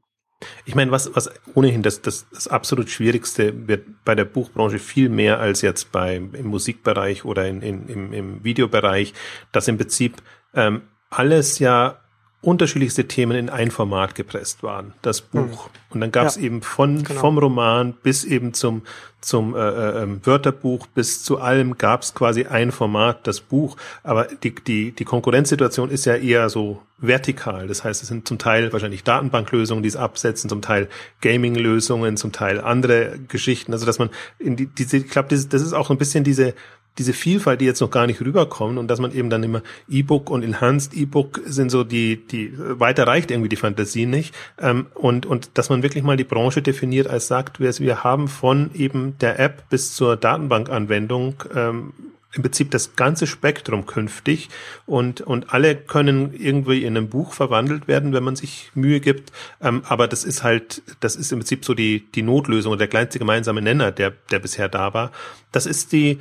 Ich meine, was, was ohnehin das, das, das absolut Schwierigste wird bei der Buchbranche viel mehr als jetzt bei, im Musikbereich oder in, in, im, im Videobereich, dass im Prinzip ähm, alles ja unterschiedlichste Themen in ein Format gepresst waren, das Buch. Mhm. Und dann gab es ja, eben von genau. vom Roman bis eben zum zum äh, äh, ähm, Wörterbuch bis zu allem gab es quasi ein Format, das Buch. Aber die die die Konkurrenzsituation ist ja eher so vertikal. Das heißt, es sind zum Teil wahrscheinlich Datenbanklösungen, die es absetzen, zum Teil Gaming-Lösungen, zum Teil andere Geschichten. Also dass man in die diese ich glaube, das, das ist auch so ein bisschen diese diese Vielfalt, die jetzt noch gar nicht rüberkommen und dass man eben dann immer E-Book und Enhanced E-Book sind so die, die weiter reicht irgendwie die Fantasie nicht ähm, und und dass man wirklich mal die Branche definiert als sagt, wir, wir haben von eben der App bis zur Datenbankanwendung ähm, im Prinzip das ganze Spektrum künftig und, und alle können irgendwie in einem Buch verwandelt werden, wenn man sich Mühe gibt. Ähm, aber das ist halt, das ist im Prinzip so die, die Notlösung oder der kleinste gemeinsame Nenner, der, der bisher da war. Das ist die,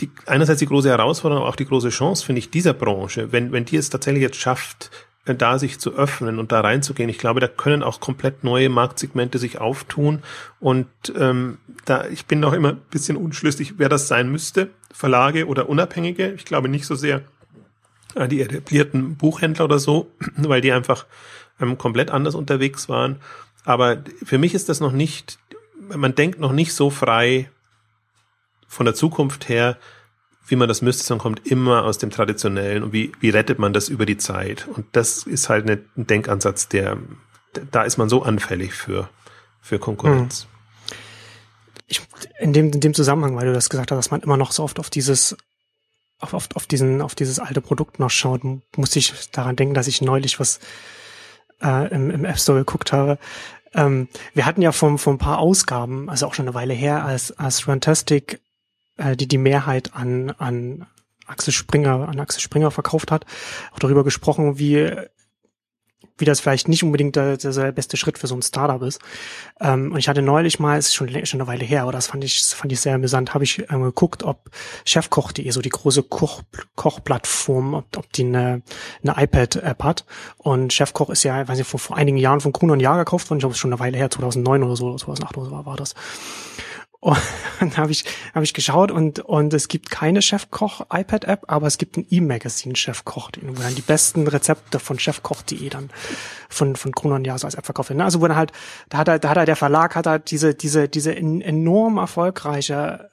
die, einerseits die große Herausforderung, aber auch die große Chance, finde ich, dieser Branche, wenn, wenn die es tatsächlich jetzt schafft, äh, da sich zu öffnen und da reinzugehen. Ich glaube, da können auch komplett neue Marktsegmente sich auftun. Und ähm, da, ich bin noch immer ein bisschen unschlüssig, wer das sein müsste, Verlage oder Unabhängige. Ich glaube nicht so sehr äh, die etablierten Buchhändler oder so, weil die einfach ähm, komplett anders unterwegs waren. Aber für mich ist das noch nicht, man denkt noch nicht so frei von der Zukunft her, wie man das müsste, sondern kommt immer aus dem Traditionellen und wie, wie rettet man das über die Zeit. Und das ist halt ein Denkansatz, der, da ist man so anfällig für, für Konkurrenz. Hm. Ich, in dem, in dem Zusammenhang, weil du das gesagt hast, dass man immer noch so oft auf dieses, auf, auf, auf diesen, auf dieses alte Produkt noch schaut, muss ich daran denken, dass ich neulich was äh, im, im App Store geguckt habe. Ähm, wir hatten ja vor, vor ein paar Ausgaben, also auch schon eine Weile her, als, als Fantastic äh, die die Mehrheit an, an Axel Springer, an Axel Springer verkauft hat, auch darüber gesprochen, wie wie das vielleicht nicht unbedingt der, der beste Schritt für so ein Startup ist. Ähm, und ich hatte neulich mal, es ist schon, schon eine Weile her, aber das fand ich, fand ich sehr amüsant, habe ich ähm, geguckt, ob Chefkoch.de, so die große Koch, Kochplattform, ob, ob die eine, eine iPad-App hat. Und Chefkoch ist ja, weiß ich, vor, vor einigen Jahren von Kuhn und Jahr gekauft worden, ich glaube, es ist schon eine Weile her, 2009 oder so, 2008 oder so war das. Und habe ich, hab ich geschaut und, und es gibt keine Chefkoch-iPad-App, aber es gibt ein E-Magazin Chefkoch, wo dann die besten Rezepte von chefkoch.de dann von, von Kronon ja so als App verkauft werden. Also wo dann halt, da hat er, da hat er der Verlag, hat er diese, diese, diese enorm erfolgreiche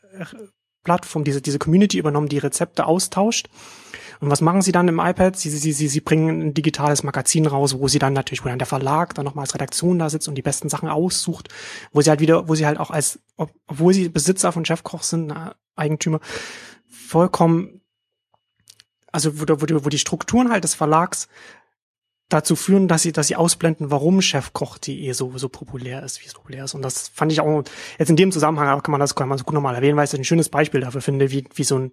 Plattform, diese, diese Community übernommen, die Rezepte austauscht und was machen sie dann im iPad? Sie, sie, sie, sie bringen ein digitales Magazin raus, wo sie dann natürlich, wo dann der Verlag dann nochmal als Redaktion da sitzt und die besten Sachen aussucht, wo sie halt wieder, wo sie halt auch als, obwohl sie Besitzer von Chefkoch sind, Eigentümer, vollkommen, also wo, wo, wo die Strukturen halt des Verlags dazu führen, dass sie, dass sie ausblenden, warum Chefkoch.de so, so populär ist, wie es populär ist. Und das fand ich auch, jetzt in dem Zusammenhang kann man das, kann man so gut nochmal erwähnen, weil es ein schönes Beispiel dafür finde, wie, wie so ein,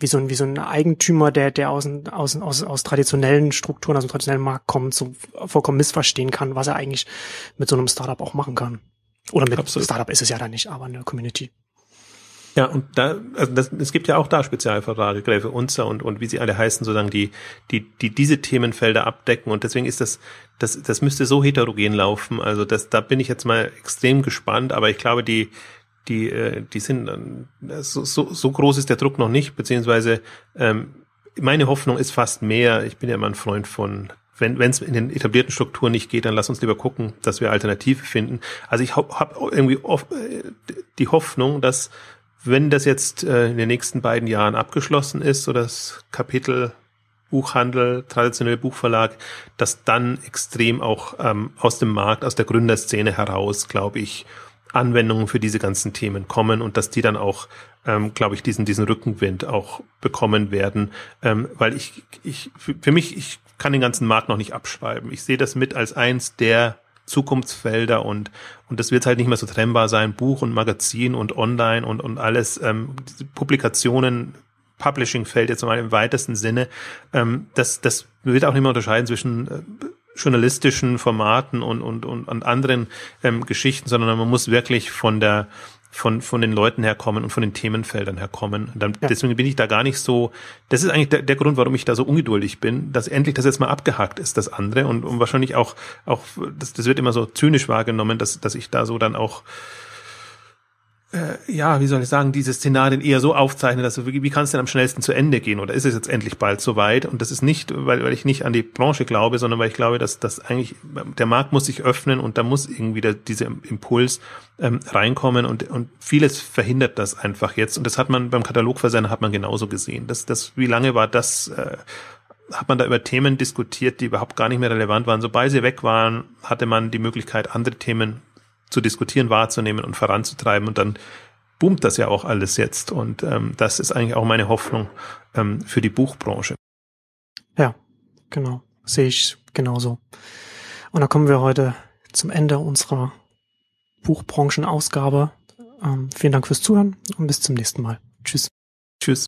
wie so ein, wie so ein Eigentümer, der, der aus, aus, aus, aus traditionellen Strukturen, aus dem traditionellen Markt kommt, so vollkommen missverstehen kann, was er eigentlich mit so einem Startup auch machen kann. Oder mit Absolut. Startup ist es ja dann nicht, aber eine Community. Ja, und da, also das, es gibt ja auch da Spezialverlage, Gräfe Unzer und, und wie sie alle heißen, sozusagen, die, die, die diese Themenfelder abdecken. Und deswegen ist das, das, das müsste so heterogen laufen. Also das, da bin ich jetzt mal extrem gespannt, aber ich glaube, die, die, äh, die sind, äh, so, so, so groß ist der Druck noch nicht, beziehungsweise ähm, meine Hoffnung ist fast mehr, ich bin ja immer ein Freund von, wenn es in den etablierten Strukturen nicht geht, dann lass uns lieber gucken, dass wir Alternative finden. Also ich habe hab irgendwie oft, äh, die Hoffnung, dass wenn das jetzt äh, in den nächsten beiden Jahren abgeschlossen ist, so das Kapitel Buchhandel, traditionelle Buchverlag, dass dann extrem auch ähm, aus dem Markt, aus der Gründerszene heraus, glaube ich, Anwendungen für diese ganzen Themen kommen und dass die dann auch, ähm, glaube ich, diesen, diesen Rückenwind auch bekommen werden. Ähm, weil ich, ich, für mich, ich kann den ganzen Markt noch nicht abschreiben. Ich sehe das mit als eins der Zukunftsfelder und, und das wird halt nicht mehr so trennbar sein. Buch und Magazin und online und, und alles, ähm, Publikationen, Publishing fällt jetzt mal im weitesten Sinne. Ähm, das, das wird auch nicht mehr unterscheiden zwischen äh, journalistischen Formaten und, und, und, und anderen ähm, Geschichten, sondern man muss wirklich von der von, von den Leuten herkommen und von den Themenfeldern herkommen. Dann, ja. Deswegen bin ich da gar nicht so, das ist eigentlich der, der Grund, warum ich da so ungeduldig bin, dass endlich das jetzt mal abgehakt ist, das andere. Und, und wahrscheinlich auch, auch das, das wird immer so zynisch wahrgenommen, dass, dass ich da so dann auch äh, ja, wie soll ich sagen, diese Szenarien eher so aufzeichnen, dass wie, wie kann es denn am schnellsten zu Ende gehen oder ist es jetzt endlich bald soweit? Und das ist nicht, weil, weil ich nicht an die Branche glaube, sondern weil ich glaube, dass dass eigentlich der Markt muss sich öffnen und da muss irgendwie der, dieser Impuls ähm, reinkommen und und vieles verhindert das einfach jetzt und das hat man beim Katalogversender hat man genauso gesehen. Das das wie lange war das äh, hat man da über Themen diskutiert, die überhaupt gar nicht mehr relevant waren. Sobald sie weg waren, hatte man die Möglichkeit, andere Themen zu diskutieren, wahrzunehmen und voranzutreiben. Und dann boomt das ja auch alles jetzt. Und ähm, das ist eigentlich auch meine Hoffnung ähm, für die Buchbranche. Ja, genau. Sehe ich genauso. Und da kommen wir heute zum Ende unserer Buchbranchenausgabe. Ähm, vielen Dank fürs Zuhören und bis zum nächsten Mal. Tschüss. Tschüss.